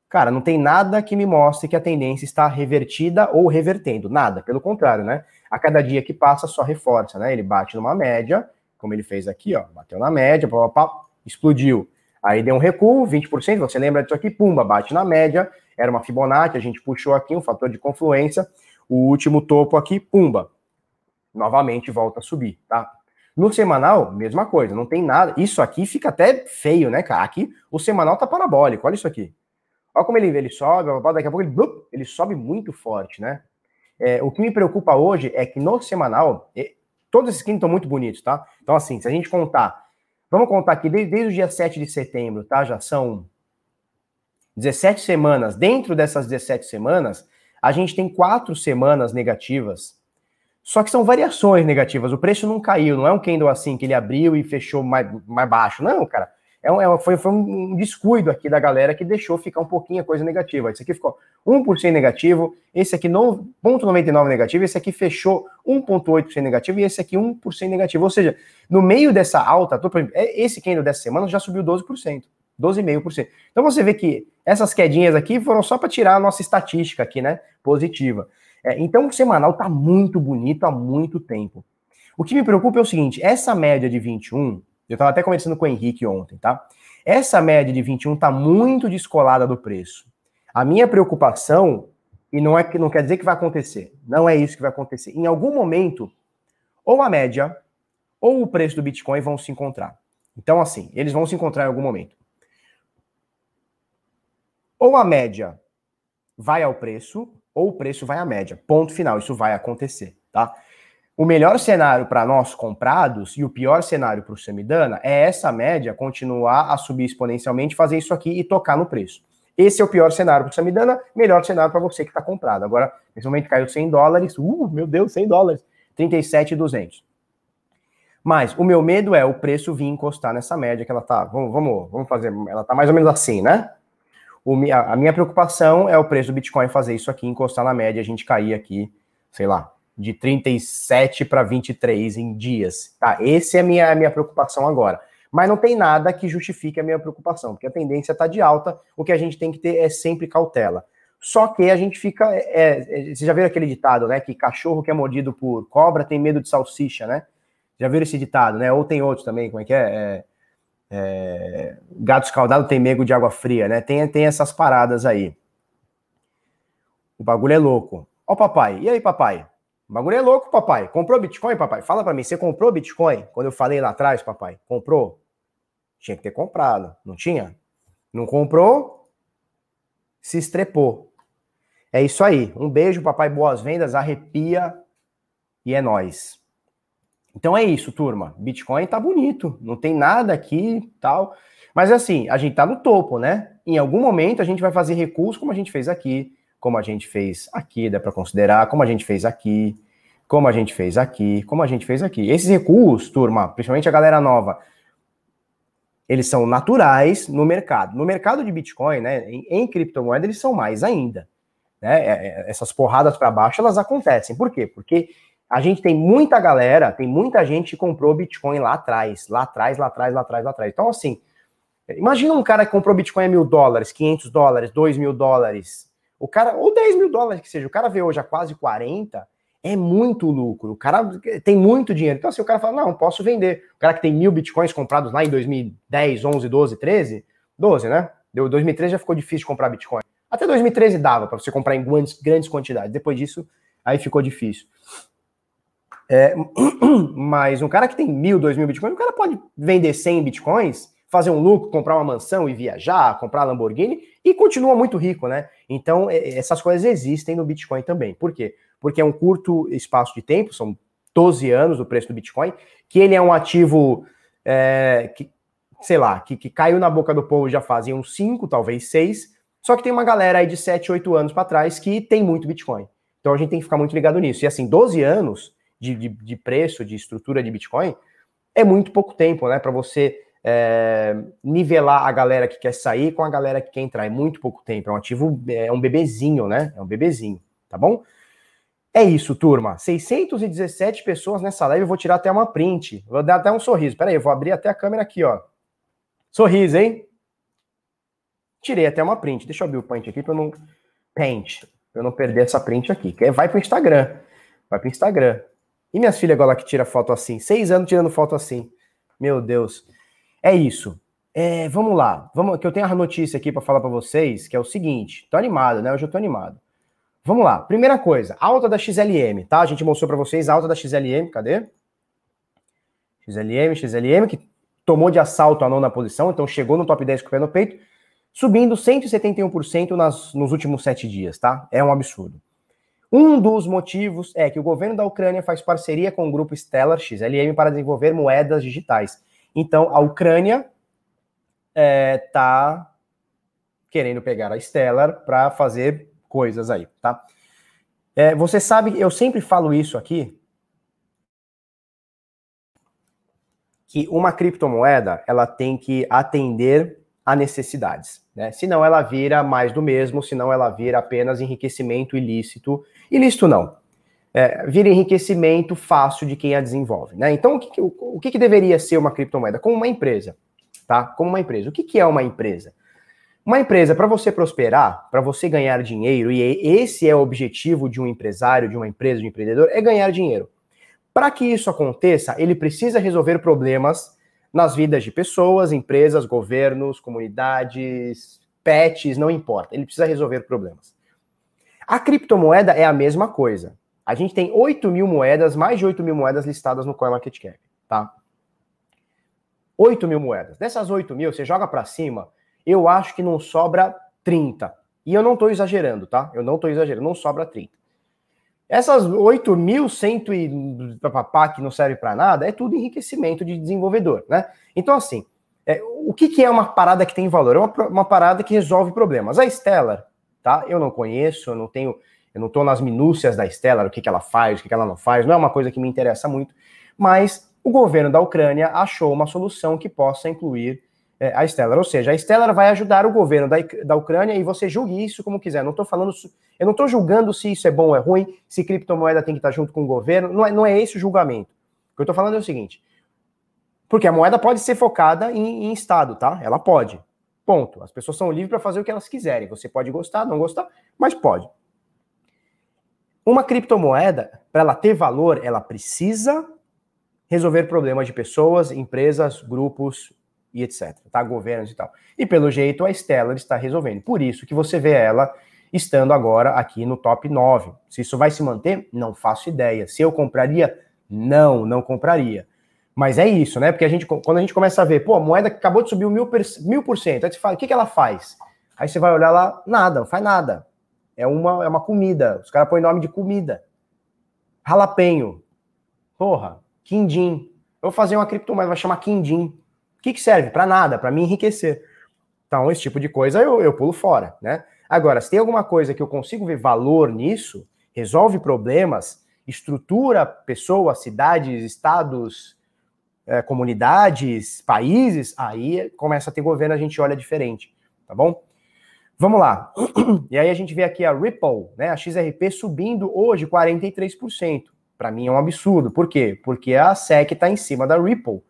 Cara, não tem nada que me mostre que a tendência está revertida ou revertendo. Nada, pelo contrário, né? A cada dia que passa só reforça, né? Ele bate numa média, como ele fez aqui, ó. Bateu na média, pá, pá, pá, explodiu. Aí deu um recuo, 20%, você lembra disso aqui, pumba, bate na média, era uma Fibonacci, a gente puxou aqui um fator de confluência, o último topo aqui, pumba, novamente volta a subir, tá? No semanal, mesma coisa, não tem nada, isso aqui fica até feio, né, cara? Aqui o semanal tá parabólico, olha isso aqui. Olha como ele, ele sobe, daqui a pouco ele, ele sobe muito forte, né? É, o que me preocupa hoje é que no semanal, todos esses skins estão muito bonitos, tá? Então, assim, se a gente contar, vamos contar aqui desde, desde o dia 7 de setembro, tá? Já são 17 semanas. Dentro dessas 17 semanas, a gente tem quatro semanas negativas. Só que são variações negativas. O preço não caiu, não é um candle assim que ele abriu e fechou mais, mais baixo. Não, cara é um, é, foi, foi um descuido aqui da galera que deixou ficar um pouquinho a coisa negativa. Esse aqui ficou 1% negativo, esse aqui 0,99 negativo, esse aqui fechou 1,8% negativo e esse aqui 1% negativo. Ou seja, no meio dessa alta, é, esse candle dessa semana já subiu 12%, 12,5%. Então você vê que essas quedinhas aqui foram só para tirar a nossa estatística aqui, né, positiva. É, então o semanal tá muito bonito há muito tempo. O que me preocupa é o seguinte, essa média de 21, eu estava até conversando com o Henrique ontem, tá? Essa média de 21 está muito descolada do preço. A minha preocupação, e não é que não quer dizer que vai acontecer, não é isso que vai acontecer. Em algum momento, ou a média ou o preço do Bitcoin vão se encontrar. Então, assim, eles vão se encontrar em algum momento. Ou a média vai ao preço, ou o preço vai à média. Ponto final. Isso vai acontecer, tá? O melhor cenário para nós comprados e o pior cenário para o Semidana é essa média continuar a subir exponencialmente, fazer isso aqui e tocar no preço. Esse é o pior cenário para o Samidana, melhor cenário para você que está comprado. Agora, nesse momento caiu 100 dólares, uh, meu Deus, 100 dólares, 37,200. Mas o meu medo é o preço vir encostar nessa média que ela tá. Vamos, vamos, vamos fazer. Ela tá mais ou menos assim, né? O, a, minha preocupação é o preço do Bitcoin fazer isso aqui, encostar na média, a gente cair aqui, sei lá, de 37 para 23 em dias. Tá? Essa é a minha, a minha preocupação agora. Mas não tem nada que justifique a minha preocupação, porque a tendência está de alta, o que a gente tem que ter é sempre cautela. Só que a gente fica. É, é, você já viu aquele ditado, né? Que cachorro que é mordido por cobra tem medo de salsicha, né? Já viram esse ditado, né? Ou tem outros também, como é que é? é, é gato escaldado tem medo de água fria, né? Tem, tem essas paradas aí. O bagulho é louco. Ó, papai. E aí, papai? O bagulho é louco, papai. Comprou Bitcoin, papai? Fala para mim, você comprou Bitcoin? Quando eu falei lá atrás, papai, comprou? Tinha que ter comprado, não tinha? Não comprou? Se estrepou. É isso aí. Um beijo, papai, boas vendas, arrepia e é nós. Então é isso, turma. Bitcoin tá bonito, não tem nada aqui, tal. Mas assim, a gente tá no topo, né? Em algum momento a gente vai fazer recurso como a gente fez aqui como a gente fez aqui, dá para considerar, como a gente fez aqui, como a gente fez aqui, como a gente fez aqui. Esses recuos, turma, principalmente a galera nova, eles são naturais no mercado. No mercado de Bitcoin, né, em, em criptomoeda, eles são mais ainda. Né? É, é, essas porradas para baixo, elas acontecem. Por quê? Porque a gente tem muita galera, tem muita gente que comprou Bitcoin lá atrás, lá atrás, lá atrás, lá atrás, lá atrás. Então, assim, imagina um cara que comprou Bitcoin a mil dólares, 500 dólares, 2 mil dólares, o cara, ou 10 mil dólares que seja, o cara vê hoje a quase 40, é muito lucro. O cara tem muito dinheiro. Então, assim, o cara fala: não, posso vender. O cara que tem mil bitcoins comprados lá em 2010, 11, 12, 13, 12, né? Deu 2013 já ficou difícil comprar bitcoin. Até 2013 dava para você comprar em grandes, grandes quantidades. Depois disso, aí ficou difícil. É, mas um cara que tem mil, dois mil bitcoins, o cara pode vender 100 bitcoins fazer um lucro, comprar uma mansão e viajar, comprar Lamborghini e continua muito rico, né? Então, essas coisas existem no Bitcoin também. Por quê? Porque é um curto espaço de tempo, são 12 anos o preço do Bitcoin, que ele é um ativo é, que, sei lá, que, que caiu na boca do povo já fazem uns 5, talvez 6, só que tem uma galera aí de 7, 8 anos para trás que tem muito Bitcoin. Então a gente tem que ficar muito ligado nisso. E assim, 12 anos de, de, de preço, de estrutura de Bitcoin, é muito pouco tempo, né? Para você é, nivelar a galera que quer sair com a galera que quer entrar. É muito pouco tempo. É um ativo, é um bebezinho, né? É um bebezinho, tá bom? É isso, turma. 617 pessoas nessa live. Eu vou tirar até uma print. Vou dar até um sorriso. Pera aí, eu vou abrir até a câmera aqui, ó. Sorriso, hein? Tirei até uma print. Deixa eu abrir o print aqui para eu não. Paint. Pra eu não perder essa print aqui. Vai pro Instagram. Vai pro Instagram. E minhas filhas agora que tira foto assim? Seis anos tirando foto assim. Meu Deus. É isso. É, vamos lá. Vamos, que eu tenho a notícia aqui para falar para vocês, que é o seguinte. Tô animado, né? Hoje eu tô animado. Vamos lá. Primeira coisa, alta da XLM, tá? A gente mostrou para vocês a alta da XLM, cadê? XLM, XLM, que tomou de assalto a nona posição, então chegou no top 10 com o pé no peito, subindo 171% nas, nos últimos sete dias, tá? É um absurdo. Um dos motivos é que o governo da Ucrânia faz parceria com o grupo Stellar XLM para desenvolver moedas digitais. Então, a Ucrânia está é, tá querendo pegar a Stellar para fazer coisas aí, tá? É, você sabe, eu sempre falo isso aqui, que uma criptomoeda ela tem que atender a necessidades, né? Senão ela vira mais do mesmo, senão ela vira apenas enriquecimento ilícito. Ilícito não, é, vira enriquecimento fácil de quem a desenvolve. Né? Então, o, que, o, o que, que, deveria ser uma criptomoeda? Como uma empresa. Tá? Como uma empresa. O que, que é uma empresa? Uma empresa, para você prosperar, para você ganhar dinheiro, e esse é o objetivo de um empresário, de uma empresa, de um empreendedor, é ganhar dinheiro. Para que isso aconteça, ele precisa resolver problemas nas vidas de pessoas, empresas, governos, comunidades, pets, não importa. Ele precisa resolver problemas. A criptomoeda é a mesma coisa. A gente tem 8 mil moedas, mais de 8 mil moedas listadas no CoinMarketCap, tá? 8 mil moedas. Dessas 8 mil, você joga para cima, eu acho que não sobra 30. E eu não estou exagerando, tá? Eu não estou exagerando, não sobra 30. Essas 8.100 e papapá que não serve para nada é tudo enriquecimento de desenvolvedor, né? Então, assim, é, o que, que, é uma parada que tem valor? É uma, uma parada que resolve problemas. A Stellar, tá? Eu não conheço, eu não tenho, eu não estou nas minúcias da Stellar, o que, que ela faz, o que, que ela não faz, não é uma coisa que me interessa muito, mas o governo da Ucrânia achou uma solução que possa incluir é, a Stellar. Ou seja, a Stellar vai ajudar o governo da, da Ucrânia e você julgue isso como quiser. Não estou falando, eu não estou julgando se isso é bom ou é ruim, se criptomoeda tem que estar junto com o governo. Não é, não é esse o julgamento. O que eu estou falando é o seguinte: porque a moeda pode ser focada em, em Estado, tá? Ela pode. Ponto. As pessoas são livres para fazer o que elas quiserem. Você pode gostar, não gostar, mas pode. Uma criptomoeda, para ela ter valor, ela precisa resolver problemas de pessoas, empresas, grupos, e etc. Tá? Governos e tal. E pelo jeito a Stellar está resolvendo. Por isso que você vê ela estando agora aqui no top 9. Se isso vai se manter, não faço ideia. Se eu compraria, não, não compraria. Mas é isso, né? Porque a gente, quando a gente começa a ver, pô, a moeda acabou de subir mil, mil por cento, aí você fala, o que, que ela faz? Aí você vai olhar lá, nada, não faz nada. É uma, é uma comida. Os caras põem nome de comida. Ralapenho. Porra, quindim. Eu vou fazer uma criptomoeda, vai chamar quindim. O que, que serve? Para nada, para me enriquecer. Então, esse tipo de coisa eu, eu pulo fora, né? Agora, se tem alguma coisa que eu consigo ver valor nisso, resolve problemas, estrutura pessoas, cidades, estados, é, comunidades, países, aí começa a ter governo, a gente olha diferente, tá bom? Vamos lá. E aí a gente vê aqui a Ripple, né, a XRP subindo hoje 43%. Para mim é um absurdo. Por quê? Porque a SEC está em cima da Ripple.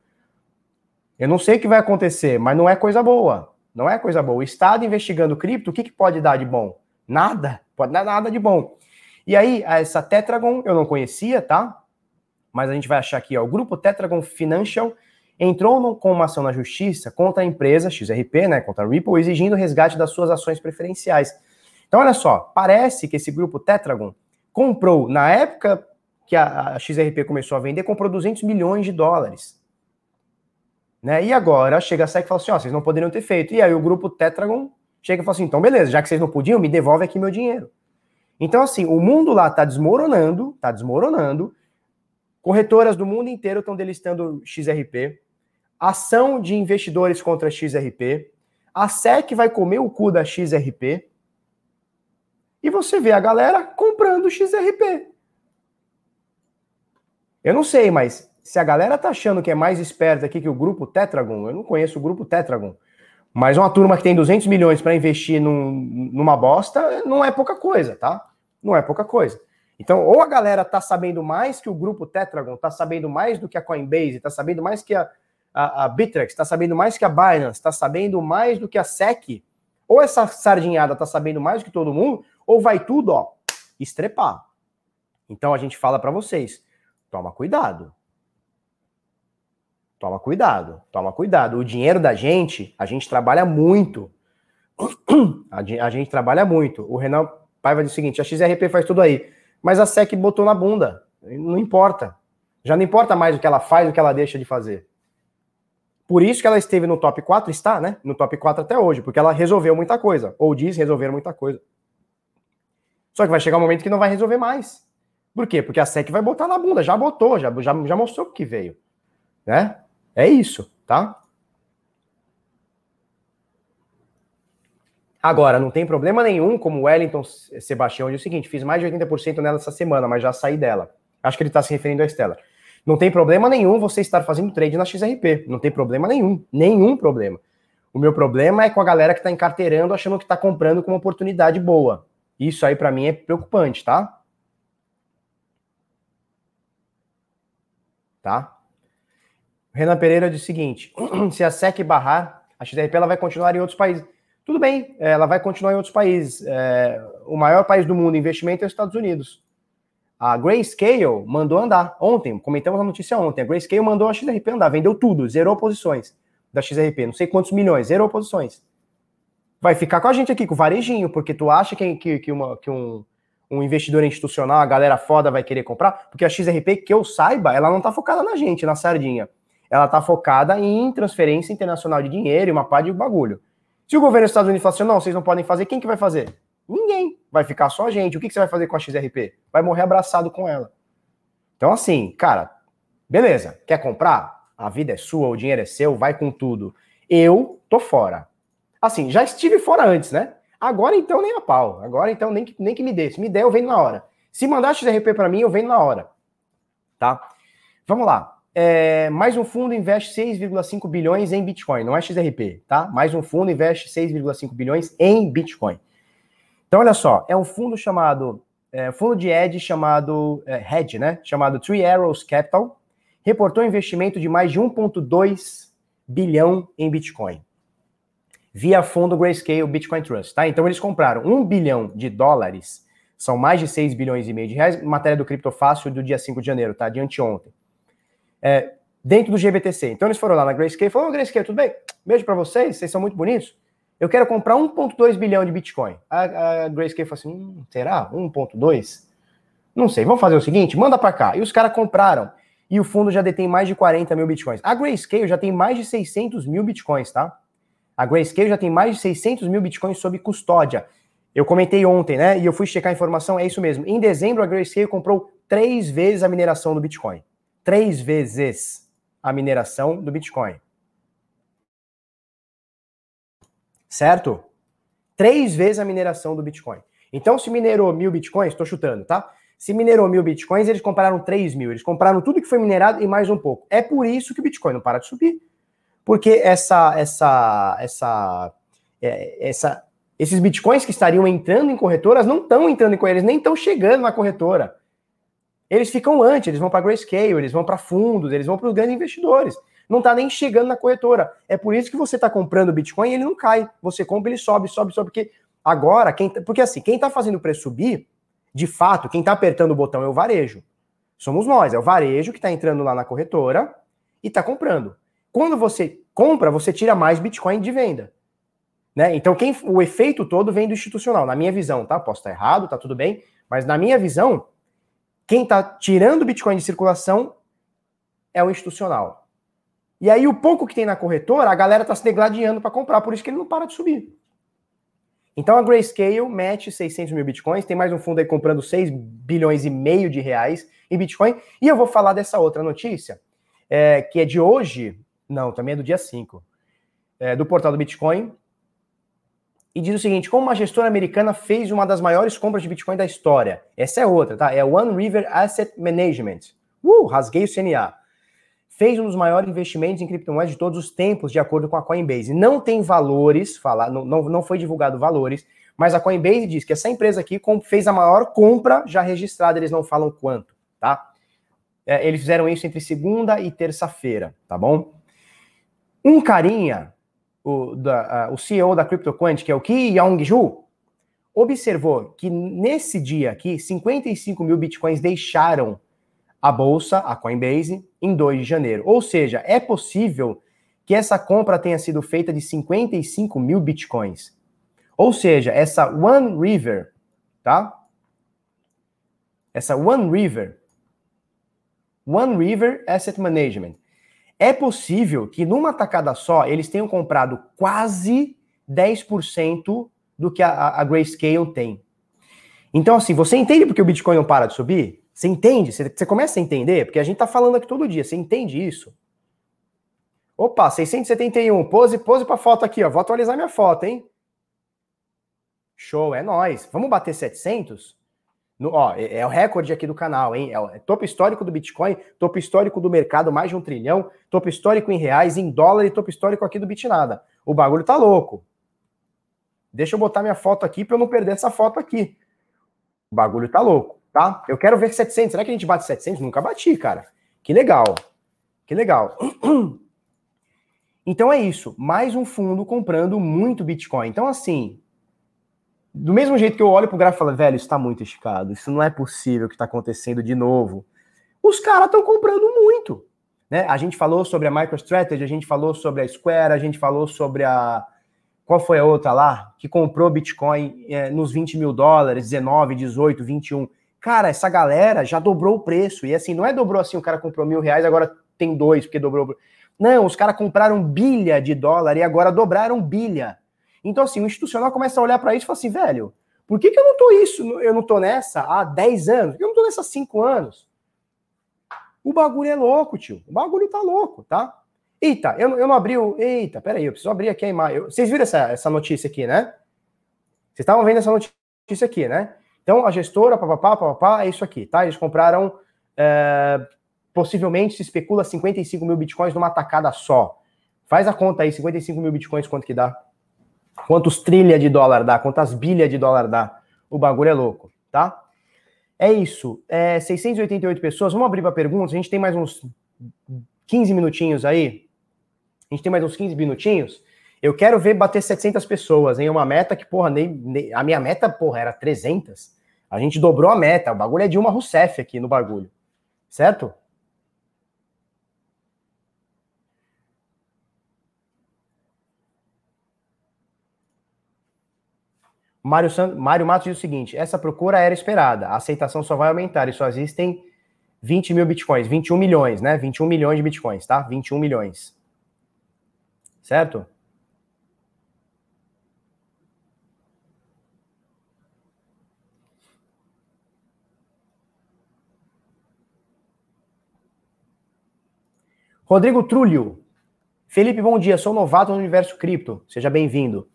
Eu não sei o que vai acontecer, mas não é coisa boa. Não é coisa boa. O Estado investigando cripto, o que, que pode dar de bom? Nada. Pode dar nada de bom. E aí, essa Tetragon eu não conhecia, tá? Mas a gente vai achar aqui, ó. O grupo Tetragon Financial entrou no, com uma ação na justiça contra a empresa XRP, né? Contra a Ripple, exigindo o resgate das suas ações preferenciais. Então, olha só, parece que esse grupo Tetragon comprou, na época que a, a XRP começou a vender, comprou 200 milhões de dólares. Né? E agora chega a SEC e fala assim: ó, vocês não poderiam ter feito. E aí o grupo Tetragon chega e fala assim: então beleza, já que vocês não podiam, me devolve aqui meu dinheiro. Então, assim, o mundo lá está desmoronando, está desmoronando. Corretoras do mundo inteiro estão delistando XRP. Ação de investidores contra XRP. A SEC vai comer o cu da XRP. E você vê a galera comprando XRP. Eu não sei, mas se a galera tá achando que é mais esperta aqui que o grupo Tetragon, eu não conheço o grupo Tetragon, mas uma turma que tem 200 milhões para investir num, numa bosta não é pouca coisa, tá? Não é pouca coisa. Então, ou a galera tá sabendo mais que o grupo Tetragon, tá sabendo mais do que a Coinbase, tá sabendo mais que a, a, a Bittrex, tá sabendo mais que a Binance, tá sabendo mais do que a SEC, ou essa sardinhada tá sabendo mais do que todo mundo, ou vai tudo, ó, estrepar. Então a gente fala para vocês, toma cuidado. Toma cuidado, toma cuidado. O dinheiro da gente, a gente trabalha muito. A gente trabalha muito. O Renan Paiva diz o seguinte: a XRP faz tudo aí, mas a SEC botou na bunda. Não importa. Já não importa mais o que ela faz, o que ela deixa de fazer. Por isso que ela esteve no top 4, está, né? No top 4 até hoje, porque ela resolveu muita coisa. Ou diz resolver muita coisa. Só que vai chegar um momento que não vai resolver mais. Por quê? Porque a SEC vai botar na bunda. Já botou, já, já, já mostrou que veio. Né? É isso, tá? Agora, não tem problema nenhum, como o Wellington Sebastião diz o seguinte: fiz mais de 80% nela essa semana, mas já saí dela. Acho que ele está se referindo à Estela. Não tem problema nenhum você estar fazendo trade na XRP. Não tem problema nenhum. Nenhum problema. O meu problema é com a galera que está encarteirando, achando que está comprando com uma oportunidade boa. Isso aí, para mim, é preocupante, tá? Tá? Renan Pereira diz o seguinte: se a SEC barrar, a XRP ela vai continuar em outros países. Tudo bem, ela vai continuar em outros países. É, o maior país do mundo em investimento é os Estados Unidos. A Grayscale mandou andar ontem, comentamos a notícia ontem. A Grayscale mandou a XRP andar, vendeu tudo, zerou posições da XRP, não sei quantos milhões, zerou posições. Vai ficar com a gente aqui, com o varejinho, porque tu acha que, que, que, uma, que um, um investidor institucional, a galera foda vai querer comprar? Porque a XRP, que eu saiba, ela não tá focada na gente, na sardinha ela está focada em transferência internacional de dinheiro e uma pá de bagulho. Se o governo dos Estados Unidos falar assim, não, vocês não podem fazer, quem que vai fazer? Ninguém. vai ficar só a gente. O que, que você vai fazer com a XRP? Vai morrer abraçado com ela. Então, assim, cara, beleza, quer comprar? A vida é sua, o dinheiro é seu, vai com tudo. Eu tô fora. Assim, já estive fora antes, né? Agora então nem a pau. Agora então nem que, nem que me dê. Se me der, eu venho na hora. Se mandar XRP para mim, eu venho na hora. Tá? Vamos lá. É, mais um fundo investe 6,5 bilhões em Bitcoin, não é XRP, tá? Mais um fundo investe 6,5 bilhões em Bitcoin. Então, olha só, é um fundo chamado, é, fundo de hedge chamado, é, hedge, né? Chamado Three Arrows Capital, reportou investimento de mais de 1,2 bilhão em Bitcoin, via fundo Grayscale Bitcoin Trust, tá? Então, eles compraram 1 bilhão de dólares, são mais de 6 bilhões e meio de reais, matéria do Cripto Fácil do dia 5 de janeiro, tá? De anteontem é, dentro do GBTC. Então eles foram lá na Grayscale e falaram, oh, Grayscale, tudo bem? Beijo para vocês, vocês são muito bonitos. Eu quero comprar 1.2 bilhão de Bitcoin. A, a Grayscale falou assim, hum, será? 1.2? Não sei, vamos fazer o seguinte, manda para cá. E os caras compraram. E o fundo já detém mais de 40 mil Bitcoins. A Grayscale já tem mais de 600 mil Bitcoins, tá? A Grayscale já tem mais de 600 mil Bitcoins sob custódia. Eu comentei ontem, né? E eu fui checar a informação, é isso mesmo. Em dezembro, a Grayscale comprou três vezes a mineração do Bitcoin três vezes a mineração do Bitcoin. Certo? Três vezes a mineração do Bitcoin. Então, se minerou mil Bitcoins, estou chutando, tá? Se minerou mil Bitcoins, eles compraram três mil. Eles compraram tudo que foi minerado e mais um pouco. É por isso que o Bitcoin não para de subir. Porque essa, essa, essa, é, essa, esses Bitcoins que estariam entrando em corretoras não estão entrando em corretoras, nem estão chegando na corretora eles ficam antes, eles vão para Grayscale, eles vão para fundos, eles vão para os grandes investidores. Não está nem chegando na corretora. É por isso que você está comprando Bitcoin e ele não cai. Você compra, ele sobe, sobe, sobe. Porque agora, quem, tá, porque assim, quem está fazendo o preço subir, de fato, quem está apertando o botão é o varejo. Somos nós, é o varejo que está entrando lá na corretora e está comprando. Quando você compra, você tira mais Bitcoin de venda. Né? Então, quem, o efeito todo vem do institucional, na minha visão, tá? Posso estar errado, tá tudo bem, mas na minha visão, quem está tirando Bitcoin de circulação é o institucional. E aí, o pouco que tem na corretora, a galera está se degladiando para comprar, por isso que ele não para de subir. Então, a Grayscale mete 600 mil Bitcoins, tem mais um fundo aí comprando 6 bilhões e meio de reais em Bitcoin. E eu vou falar dessa outra notícia, é, que é de hoje, não, também é do dia 5, é, do portal do Bitcoin, e diz o seguinte: como uma gestora americana fez uma das maiores compras de Bitcoin da história. Essa é outra, tá? É One River Asset Management. Uh, rasguei o CNA. Fez um dos maiores investimentos em criptomoedas de todos os tempos, de acordo com a Coinbase. Não tem valores, falar, não, não, não foi divulgado valores, mas a Coinbase diz que essa empresa aqui fez a maior compra já registrada, eles não falam quanto, tá? É, eles fizeram isso entre segunda e terça-feira, tá bom? Um carinha o, da, o CEO da CryptoQuant, que é o Ki Yong-ju, observou que nesse dia aqui, 55 mil bitcoins deixaram a bolsa, a Coinbase, em 2 de janeiro. Ou seja, é possível que essa compra tenha sido feita de 55 mil bitcoins. Ou seja, essa One River, tá? Essa One River, One River Asset Management, é possível que numa tacada só eles tenham comprado quase 10% do que a, a Grayscale tem. Então, assim, você entende porque o Bitcoin não para de subir? Você entende? Você, você começa a entender? Porque a gente tá falando aqui todo dia. Você entende isso? Opa, 671. Pose, pose pra foto aqui, ó. Vou atualizar minha foto, hein? Show, é nós. Vamos bater 700? No, ó, é, é, o recorde aqui do canal, hein? É o é topo histórico do Bitcoin, topo histórico do mercado, mais de um trilhão, topo histórico em reais, em dólar e topo histórico aqui do Bitnada. O bagulho tá louco. Deixa eu botar minha foto aqui para eu não perder essa foto aqui. O bagulho tá louco, tá? Eu quero ver 700. Será que a gente bate 700? Nunca bati, cara. Que legal. Que legal. Então é isso. Mais um fundo comprando muito Bitcoin. Então, assim, do mesmo jeito que eu olho pro gráfico e falo, velho, isso tá muito esticado, isso não é possível que tá acontecendo de novo. Os caras estão comprando muito. Né? A gente falou sobre a MicroStrategy, a gente falou sobre a Square, a gente falou sobre a. Qual foi a outra lá? Que comprou Bitcoin é, nos 20 mil dólares, 19, 18, 21. Cara, essa galera já dobrou o preço. E assim, não é dobrou assim, o cara comprou mil reais, agora tem dois, porque dobrou. Não, os caras compraram bilha de dólar e agora dobraram bilha. Então, assim, o institucional começa a olhar para isso e fala assim, velho, Por que, que eu não tô isso? Eu não tô nessa há 10 anos? Eu não tô nessa há 5 anos? O bagulho é louco, tio. O bagulho tá louco, tá? Eita, eu, eu não abri o. Eita, peraí, eu preciso abrir aqui a imagem. Vocês viram essa, essa notícia aqui, né? Vocês estavam vendo essa notícia aqui, né? Então, a gestora, papapá, papapá, é isso aqui, tá? Eles compraram, é, possivelmente, se especula 55 mil bitcoins numa tacada só. Faz a conta aí, 55 mil bitcoins, quanto que dá? Quantos trilha de dólar dá? Quantas bilhas de dólar dá? O bagulho é louco, tá? É isso. É 688 pessoas. Vamos abrir para perguntas. A gente tem mais uns 15 minutinhos aí. A gente tem mais uns 15 minutinhos. Eu quero ver bater 700 pessoas, hein? Uma meta que, porra, nem, nem, a minha meta, porra, era 300. A gente dobrou a meta. O bagulho é de uma Rousseff aqui no bagulho. Certo? Mário, San... Mário Matos diz o seguinte: essa procura era esperada, a aceitação só vai aumentar e só existem 20 mil bitcoins, 21 milhões, né? 21 milhões de bitcoins, tá? 21 milhões. Certo? Rodrigo Trulio. Felipe, bom dia. Sou novato no universo cripto. Seja bem-vindo.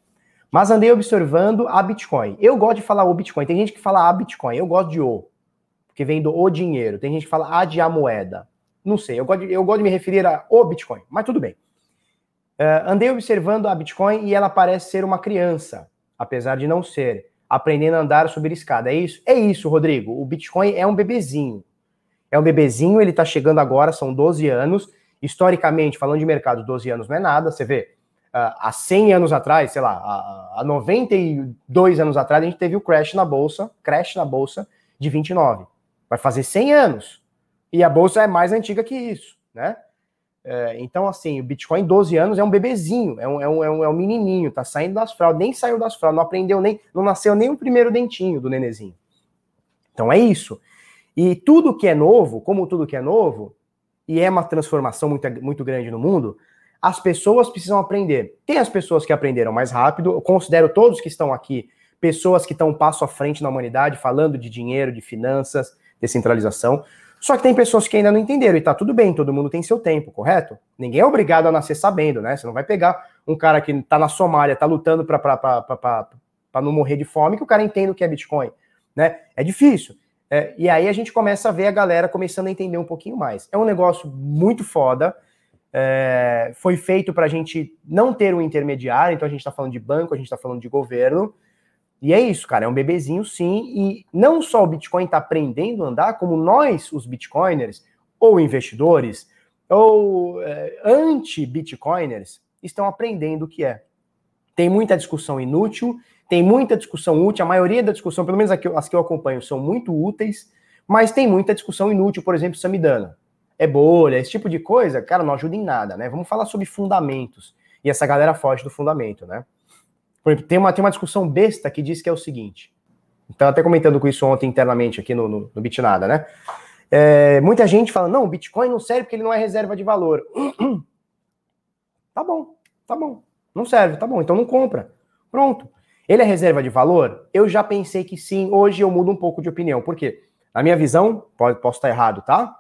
Mas andei observando a Bitcoin. Eu gosto de falar o Bitcoin. Tem gente que fala a Bitcoin. Eu gosto de o, porque vem do o dinheiro. Tem gente que fala a de a moeda. Não sei. Eu gosto de, eu gosto de me referir a o Bitcoin. Mas tudo bem. Uh, andei observando a Bitcoin e ela parece ser uma criança, apesar de não ser, aprendendo a andar subir escada. É isso? É isso, Rodrigo. O Bitcoin é um bebezinho. É um bebezinho, ele está chegando agora, são 12 anos. Historicamente, falando de mercado, 12 anos não é nada. Você vê, há 100 anos atrás, sei lá, há 92 anos atrás, a gente teve o crash na bolsa, crash na bolsa de 29. Vai fazer 100 anos. E a bolsa é mais antiga que isso, né? É, então, assim, o Bitcoin, 12 anos, é um bebezinho, é um, é um, é um, é um menininho, tá saindo das fraldas, nem saiu das fraldas, não aprendeu nem, não nasceu nem o primeiro dentinho do nenezinho. Então é isso. E tudo que é novo, como tudo que é novo, e é uma transformação muito, muito grande no mundo, as pessoas precisam aprender. Tem as pessoas que aprenderam mais rápido, eu considero todos que estão aqui pessoas que estão um passo à frente na humanidade, falando de dinheiro, de finanças, descentralização. Só que tem pessoas que ainda não entenderam, e tá tudo bem, todo mundo tem seu tempo, correto? Ninguém é obrigado a nascer sabendo, né? Você não vai pegar um cara que tá na Somália, tá lutando para não morrer de fome, que o cara entenda o que é Bitcoin, né? É difícil. É, e aí a gente começa a ver a galera começando a entender um pouquinho mais. É um negócio muito foda, é, foi feito para a gente não ter um intermediário, então a gente está falando de banco, a gente está falando de governo. E é isso, cara, é um bebezinho sim. E não só o Bitcoin está aprendendo a andar, como nós, os Bitcoiners, ou investidores, ou é, anti-Bitcoiners, estão aprendendo o que é. Tem muita discussão inútil, tem muita discussão útil, a maioria da discussão, pelo menos as que eu acompanho, são muito úteis, mas tem muita discussão inútil, por exemplo, Samidana é bolha, esse tipo de coisa, cara, não ajuda em nada, né? Vamos falar sobre fundamentos. E essa galera foge do fundamento, né? Por exemplo, tem uma, tem uma discussão besta que diz que é o seguinte. Então, até comentando com isso ontem internamente aqui no, no, no Bitnada, né? É, muita gente fala, não, o Bitcoin não serve porque ele não é reserva de valor. tá bom, tá bom. Não serve, tá bom, então não compra. Pronto. Ele é reserva de valor? Eu já pensei que sim, hoje eu mudo um pouco de opinião. Por quê? Na minha visão, posso estar errado, tá?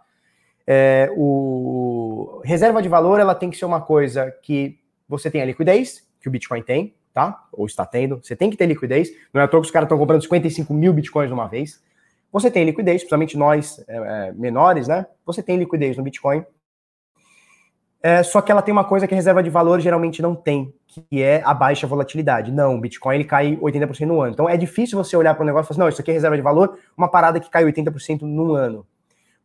É, o reserva de valor ela tem que ser uma coisa que você tem a liquidez, que o Bitcoin tem, tá? Ou está tendo. Você tem que ter liquidez. Não é à toa que os caras estão comprando 55 mil Bitcoins de uma vez. Você tem liquidez, principalmente nós é, é, menores, né? Você tem liquidez no Bitcoin. É, só que ela tem uma coisa que a reserva de valor geralmente não tem, que é a baixa volatilidade. Não, o Bitcoin ele cai 80% no ano. Então é difícil você olhar para o negócio e falar assim, não, isso aqui é reserva de valor, uma parada que cai 80% no ano.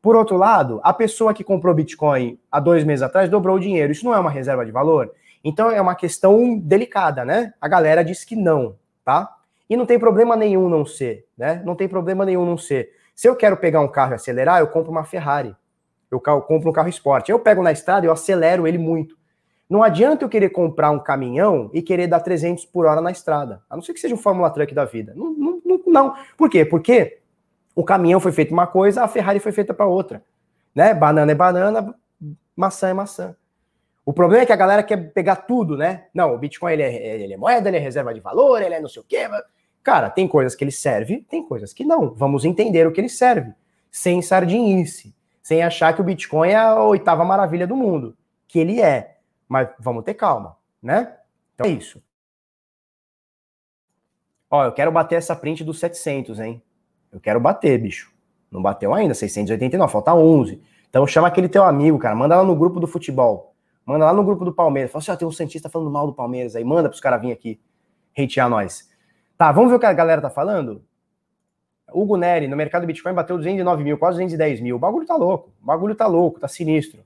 Por outro lado, a pessoa que comprou Bitcoin há dois meses atrás dobrou o dinheiro. Isso não é uma reserva de valor? Então é uma questão delicada, né? A galera diz que não, tá? E não tem problema nenhum não ser, né? Não tem problema nenhum não ser. Se eu quero pegar um carro e acelerar, eu compro uma Ferrari. Eu compro um carro esporte. Eu pego na estrada e eu acelero ele muito. Não adianta eu querer comprar um caminhão e querer dar 300 por hora na estrada. A não ser que seja um Fórmula Truck da vida. Não, não, não, não. Por quê? Porque o caminhão foi feito uma coisa, a Ferrari foi feita para outra. Né? Banana é banana, maçã é maçã. O problema é que a galera quer pegar tudo, né? Não, o Bitcoin ele é, ele é moeda, ele é reserva de valor, ele é não sei o quê. Cara, tem coisas que ele serve, tem coisas que não. Vamos entender o que ele serve, sem sardinice, sem achar que o Bitcoin é a oitava maravilha do mundo, que ele é. Mas vamos ter calma, né? Então é isso. Ó, eu quero bater essa print dos 700, hein? Eu quero bater, bicho. Não bateu ainda, 689, falta 11. Então chama aquele teu amigo, cara, manda lá no grupo do futebol. Manda lá no grupo do Palmeiras. Fala assim, ó, tem um cientista falando mal do Palmeiras aí. Manda pros caras virem aqui hatear nós. Tá, vamos ver o que a galera tá falando? Hugo Neri, no mercado Bitcoin, bateu 209 mil, quase 210 mil. O bagulho tá louco. O bagulho tá louco, tá sinistro.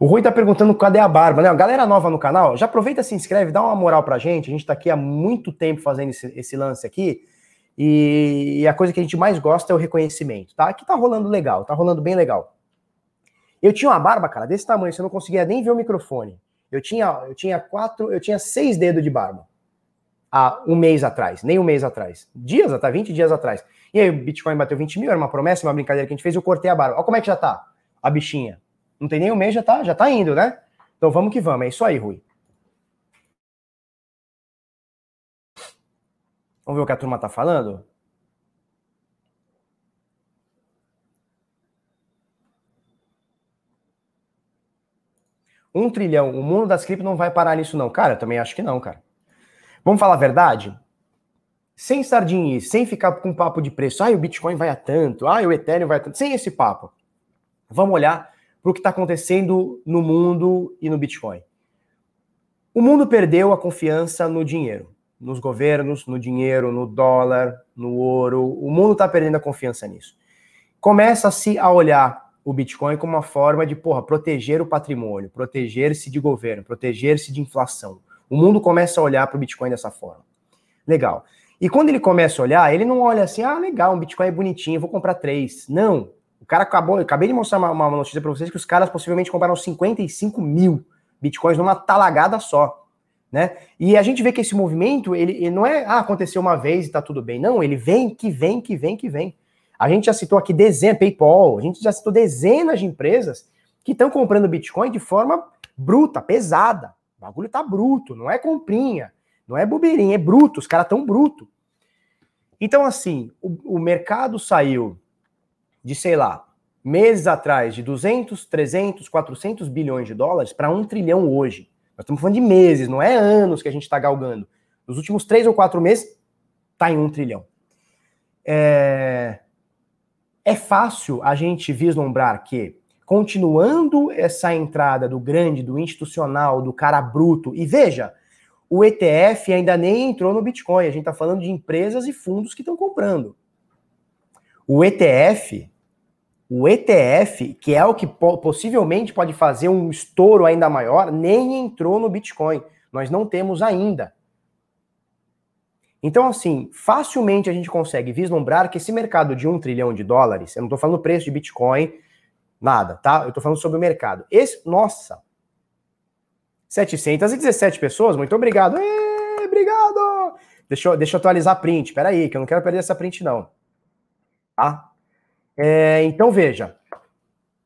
O Rui tá perguntando cadê a barba, né? Galera nova no canal, já aproveita, se inscreve, dá uma moral pra gente. A gente tá aqui há muito tempo fazendo esse, esse lance aqui. E, e, a coisa que a gente mais gosta é o reconhecimento, tá? Aqui tá rolando legal, tá rolando bem legal. Eu tinha uma barba, cara, desse tamanho, você não conseguia nem ver o microfone. Eu tinha, eu tinha quatro, eu tinha seis dedos de barba. Há um mês atrás, nem um mês atrás. Dias até 20 dias atrás. E aí o Bitcoin bateu 20 mil, era uma promessa, uma brincadeira que a gente fez, eu cortei a barba. Olha como é que já tá a bichinha. Não tem nem um mês, já tá, já tá indo, né? Então vamos que vamos, é isso aí, Rui. Vamos ver o que a turma tá falando? Um trilhão, o mundo das cripto não vai parar nisso, não. Cara, eu também acho que não, cara. Vamos falar a verdade? Sem sardinhas, sem ficar com papo de preço. Ah, o Bitcoin vai a tanto. Ah, o Ethereum vai a tanto. Sem esse papo. Vamos olhar para o que está acontecendo no mundo e no Bitcoin. O mundo perdeu a confiança no dinheiro, nos governos, no dinheiro, no dólar, no ouro. O mundo está perdendo a confiança nisso. Começa-se a olhar o Bitcoin como uma forma de, porra, proteger o patrimônio, proteger-se de governo, proteger-se de inflação. O mundo começa a olhar para o Bitcoin dessa forma. Legal. E quando ele começa a olhar, ele não olha assim, ah, legal, um Bitcoin é bonitinho, vou comprar três. Não. O cara acabou, eu acabei de mostrar uma, uma notícia para vocês que os caras possivelmente compraram 55 mil Bitcoins numa talagada só. Né? E a gente vê que esse movimento, ele, ele não é, ah, aconteceu uma vez e tá tudo bem. Não, ele vem, que vem, que vem, que vem. A gente já citou aqui dezenas, PayPal, a gente já citou dezenas de empresas que estão comprando Bitcoin de forma bruta, pesada. O bagulho tá bruto, não é comprinha, não é bobeirinha, é bruto, os caras tão bruto. Então, assim, o, o mercado saiu de, sei lá, meses atrás, de 200, 300, 400 bilhões de dólares para um trilhão hoje. Nós estamos falando de meses, não é anos que a gente está galgando. Nos últimos três ou quatro meses, está em um trilhão. É... É fácil a gente vislumbrar que, continuando essa entrada do grande, do institucional, do cara bruto, e veja, o ETF ainda nem entrou no Bitcoin, a gente está falando de empresas e fundos que estão comprando. O ETF, o ETF, que é o que possivelmente pode fazer um estouro ainda maior, nem entrou no Bitcoin. Nós não temos ainda. Então, assim, facilmente a gente consegue vislumbrar que esse mercado de um trilhão de dólares, eu não estou falando preço de Bitcoin, nada, tá? Eu estou falando sobre o mercado. Esse, nossa, 717 pessoas, muito obrigado. Ê, obrigado! Deixa deixa eu atualizar a print, peraí, que eu não quero perder essa print, não. Tá? É, então, veja,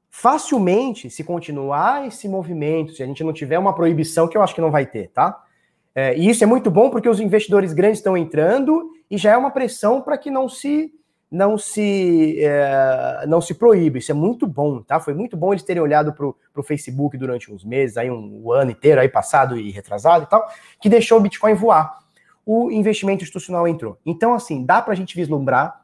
facilmente, se continuar esse movimento, se a gente não tiver uma proibição, que eu acho que não vai ter, tá? É, e isso é muito bom porque os investidores grandes estão entrando e já é uma pressão para que não se não se é, não se proíba. Isso é muito bom, tá? Foi muito bom eles terem olhado para o Facebook durante uns meses, aí um, um, ano inteiro, aí passado e retrasado e tal, que deixou o Bitcoin voar. O investimento institucional entrou. Então, assim, dá para a gente vislumbrar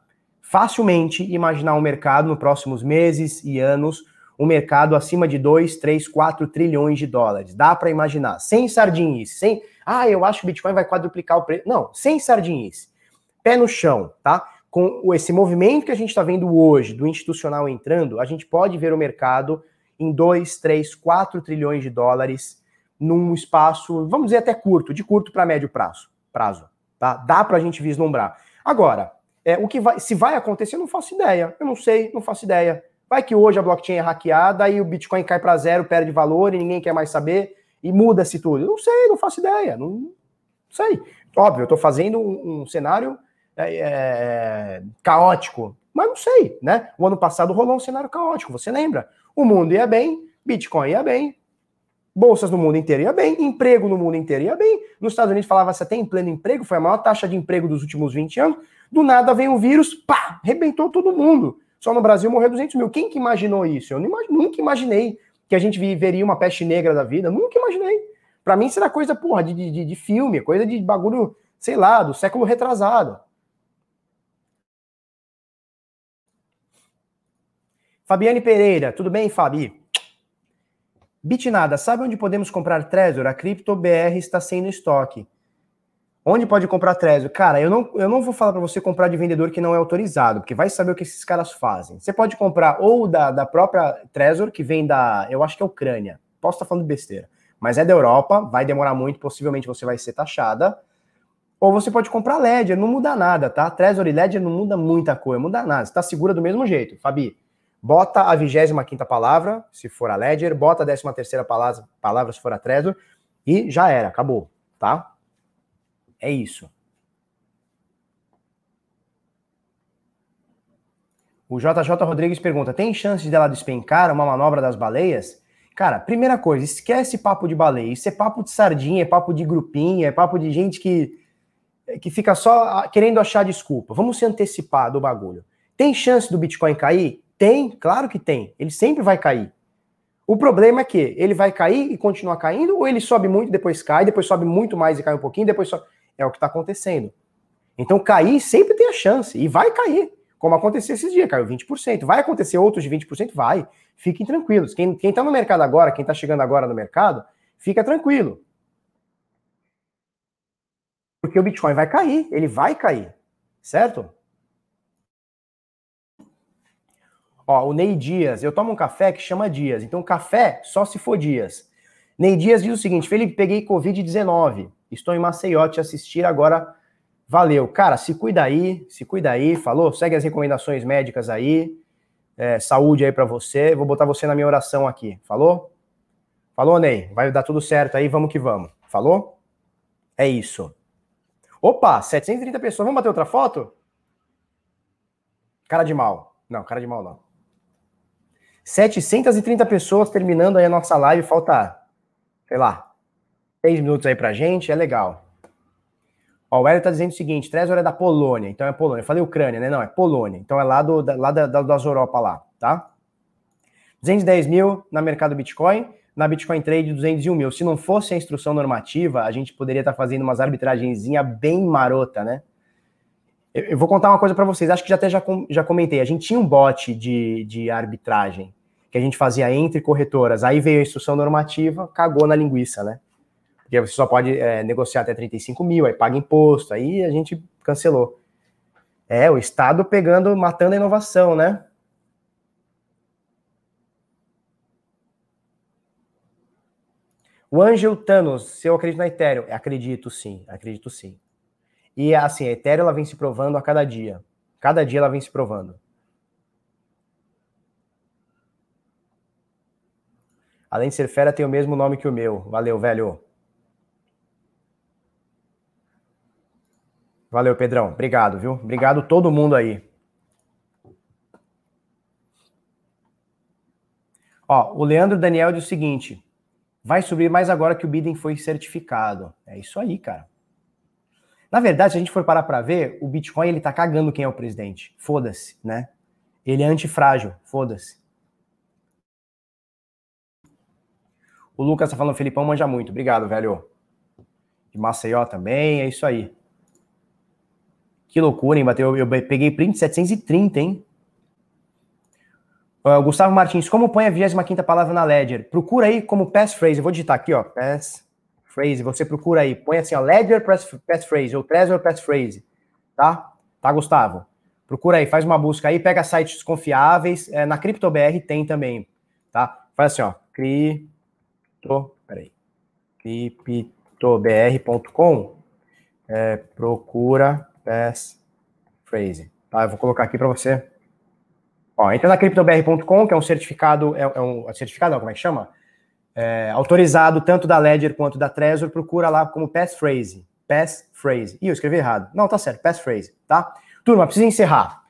facilmente imaginar um mercado nos próximos meses e anos um mercado acima de 2, 3, 4 trilhões de dólares. Dá para imaginar, sem sardinice, sem, ah, eu acho que o Bitcoin vai quadruplicar o preço. Não, sem sardinice. Pé no chão, tá? Com esse movimento que a gente está vendo hoje do institucional entrando, a gente pode ver o mercado em 2, 3, 4 trilhões de dólares num espaço, vamos dizer até curto, de curto para médio prazo, prazo, tá? Dá para a gente vislumbrar. Agora, é, o que vai, se vai acontecer, eu não faço ideia. Eu não sei, não faço ideia. Vai que hoje a blockchain é hackeada e o Bitcoin cai para zero, perde valor e ninguém quer mais saber e muda-se tudo. Eu não sei, não faço ideia, não, não sei. Óbvio, eu estou fazendo um, um cenário é, é, caótico, mas não sei, né? O ano passado rolou um cenário caótico, você lembra? O mundo ia bem, Bitcoin ia bem, Bolsas no mundo inteiro ia bem, emprego no mundo inteiro ia bem. Nos Estados Unidos falava se tem pleno emprego, foi a maior taxa de emprego dos últimos 20 anos. Do nada vem o vírus, pá, arrebentou todo mundo. Só no Brasil morreu 200 mil. Quem que imaginou isso? Eu nunca imaginei que a gente viveria uma peste negra da vida. Nunca imaginei. Para mim, será coisa, porra, de, de, de filme, coisa de bagulho, sei lá, do século retrasado. Fabiane Pereira, tudo bem, Fabi? Bitnada, sabe onde podemos comprar Trezor? A Cripto BR está sem no estoque. Onde pode comprar Trezor? Cara, eu não, eu não vou falar para você comprar de vendedor que não é autorizado, porque vai saber o que esses caras fazem. Você pode comprar ou da, da própria Trezor, que vem da, eu acho que é Ucrânia. Posso estar falando besteira. Mas é da Europa, vai demorar muito, possivelmente você vai ser taxada. Ou você pode comprar Ledger, não muda nada, tá? Trezor e Ledger não muda muita coisa, muda nada. Você tá segura do mesmo jeito, Fabi. Bota a 25 palavra, se for a Ledger, bota a 13 terceira palavra, palavra, se for a Trezor, e já era, acabou, tá? É isso. O JJ Rodrigues pergunta: tem chance dela despencar uma manobra das baleias? Cara, primeira coisa, esquece papo de baleia. Isso é papo de sardinha, é papo de grupinho, é papo de gente que, que fica só querendo achar desculpa. Vamos se antecipar do bagulho. Tem chance do Bitcoin cair? Tem, claro que tem. Ele sempre vai cair. O problema é que ele vai cair e continuar caindo, ou ele sobe muito depois cai, depois sobe muito mais e cai um pouquinho, depois sobe. É o que está acontecendo. Então, cair sempre tem a chance, e vai cair. Como aconteceu esses dias, caiu 20%. Vai acontecer outros de 20%? Vai. Fiquem tranquilos. Quem está no mercado agora, quem está chegando agora no mercado, fica tranquilo. Porque o Bitcoin vai cair, ele vai cair. Certo? Ó, o Ney Dias, eu tomo um café que chama Dias. Então, café só se for Dias. Ney Dias diz o seguinte: Felipe, peguei Covid-19. Estou em Maceió te assistir agora. Valeu. Cara, se cuida aí, se cuida aí, falou? Segue as recomendações médicas aí. É, saúde aí para você. Vou botar você na minha oração aqui. Falou? Falou, Ney? Vai dar tudo certo aí, vamos que vamos. Falou? É isso. Opa, 730 pessoas. Vamos bater outra foto? Cara de mal. Não, cara de mal não. 730 pessoas terminando aí a nossa live, falta, sei lá, 6 minutos aí pra gente, é legal. Ó, o Hélio tá dizendo o seguinte, Trezor é da Polônia, então é Polônia. Eu falei Ucrânia, né? Não, é Polônia. Então é lá, do, da, lá da, das Europa lá, tá? 210 mil na mercado Bitcoin, na Bitcoin Trade 201 mil. Se não fosse a instrução normativa, a gente poderia estar tá fazendo umas arbitragenzinha bem marota, né? Eu, eu vou contar uma coisa para vocês, acho que já até já, já comentei. A gente tinha um bot de, de arbitragem que a gente fazia entre corretoras. Aí veio a instrução normativa, cagou na linguiça, né? Porque você só pode é, negociar até 35 mil, aí paga imposto, aí a gente cancelou. É, o Estado pegando, matando a inovação, né? O Angel Thanos, se eu acredito na Ethereum, acredito sim, acredito sim. E assim, a Ethereum ela vem se provando a cada dia. Cada dia ela vem se provando. Além de ser fera, tem o mesmo nome que o meu. Valeu, velho. Valeu, Pedrão. Obrigado, viu? Obrigado todo mundo aí. Ó, o Leandro Daniel diz o seguinte: vai subir mais agora que o bidding foi certificado. É isso aí, cara. Na verdade, se a gente for parar para ver, o Bitcoin ele tá cagando quem é o presidente. Foda-se, né? Ele é antifrágil, foda-se. O Lucas tá falando, Felipão manja muito. Obrigado, velho. De Maceió também, é isso aí. Que loucura, hein? Bateu, eu peguei print 730, hein? Uh, Gustavo Martins, como põe a 25 palavra na Ledger? Procura aí como passphrase. Eu vou digitar aqui, ó. Passphrase. Você procura aí. Põe assim, ó. Ledger passphrase ou Trezor passphrase. Tá? Tá, Gustavo? Procura aí, faz uma busca aí, pega sites confiáveis. É, na CryptoBR tem também. Tá? Faz assim, ó. Cri cripto, peraí, criptobr.com, é, procura passphrase, tá? Eu vou colocar aqui para você. Ó, entra na criptobr.com, que é um certificado, é, é um certificado, não, como é que chama? É, autorizado tanto da Ledger quanto da Trezor, procura lá como passphrase, passphrase. Ih, eu escrevi errado. Não, tá certo, passphrase, tá? Turma, precisa encerrar.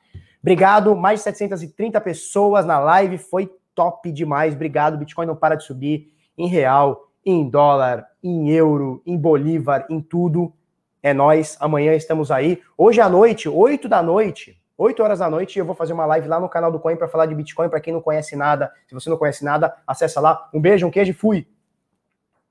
Obrigado, mais de 730 pessoas na live, foi top demais. Obrigado, Bitcoin não para de subir em real, em dólar, em euro, em bolívar, em tudo. É nós. Amanhã estamos aí. Hoje à noite, 8 da noite, 8 horas da noite, eu vou fazer uma live lá no canal do Coin para falar de Bitcoin para quem não conhece nada. Se você não conhece nada, acessa lá. Um beijo, um queijo e fui.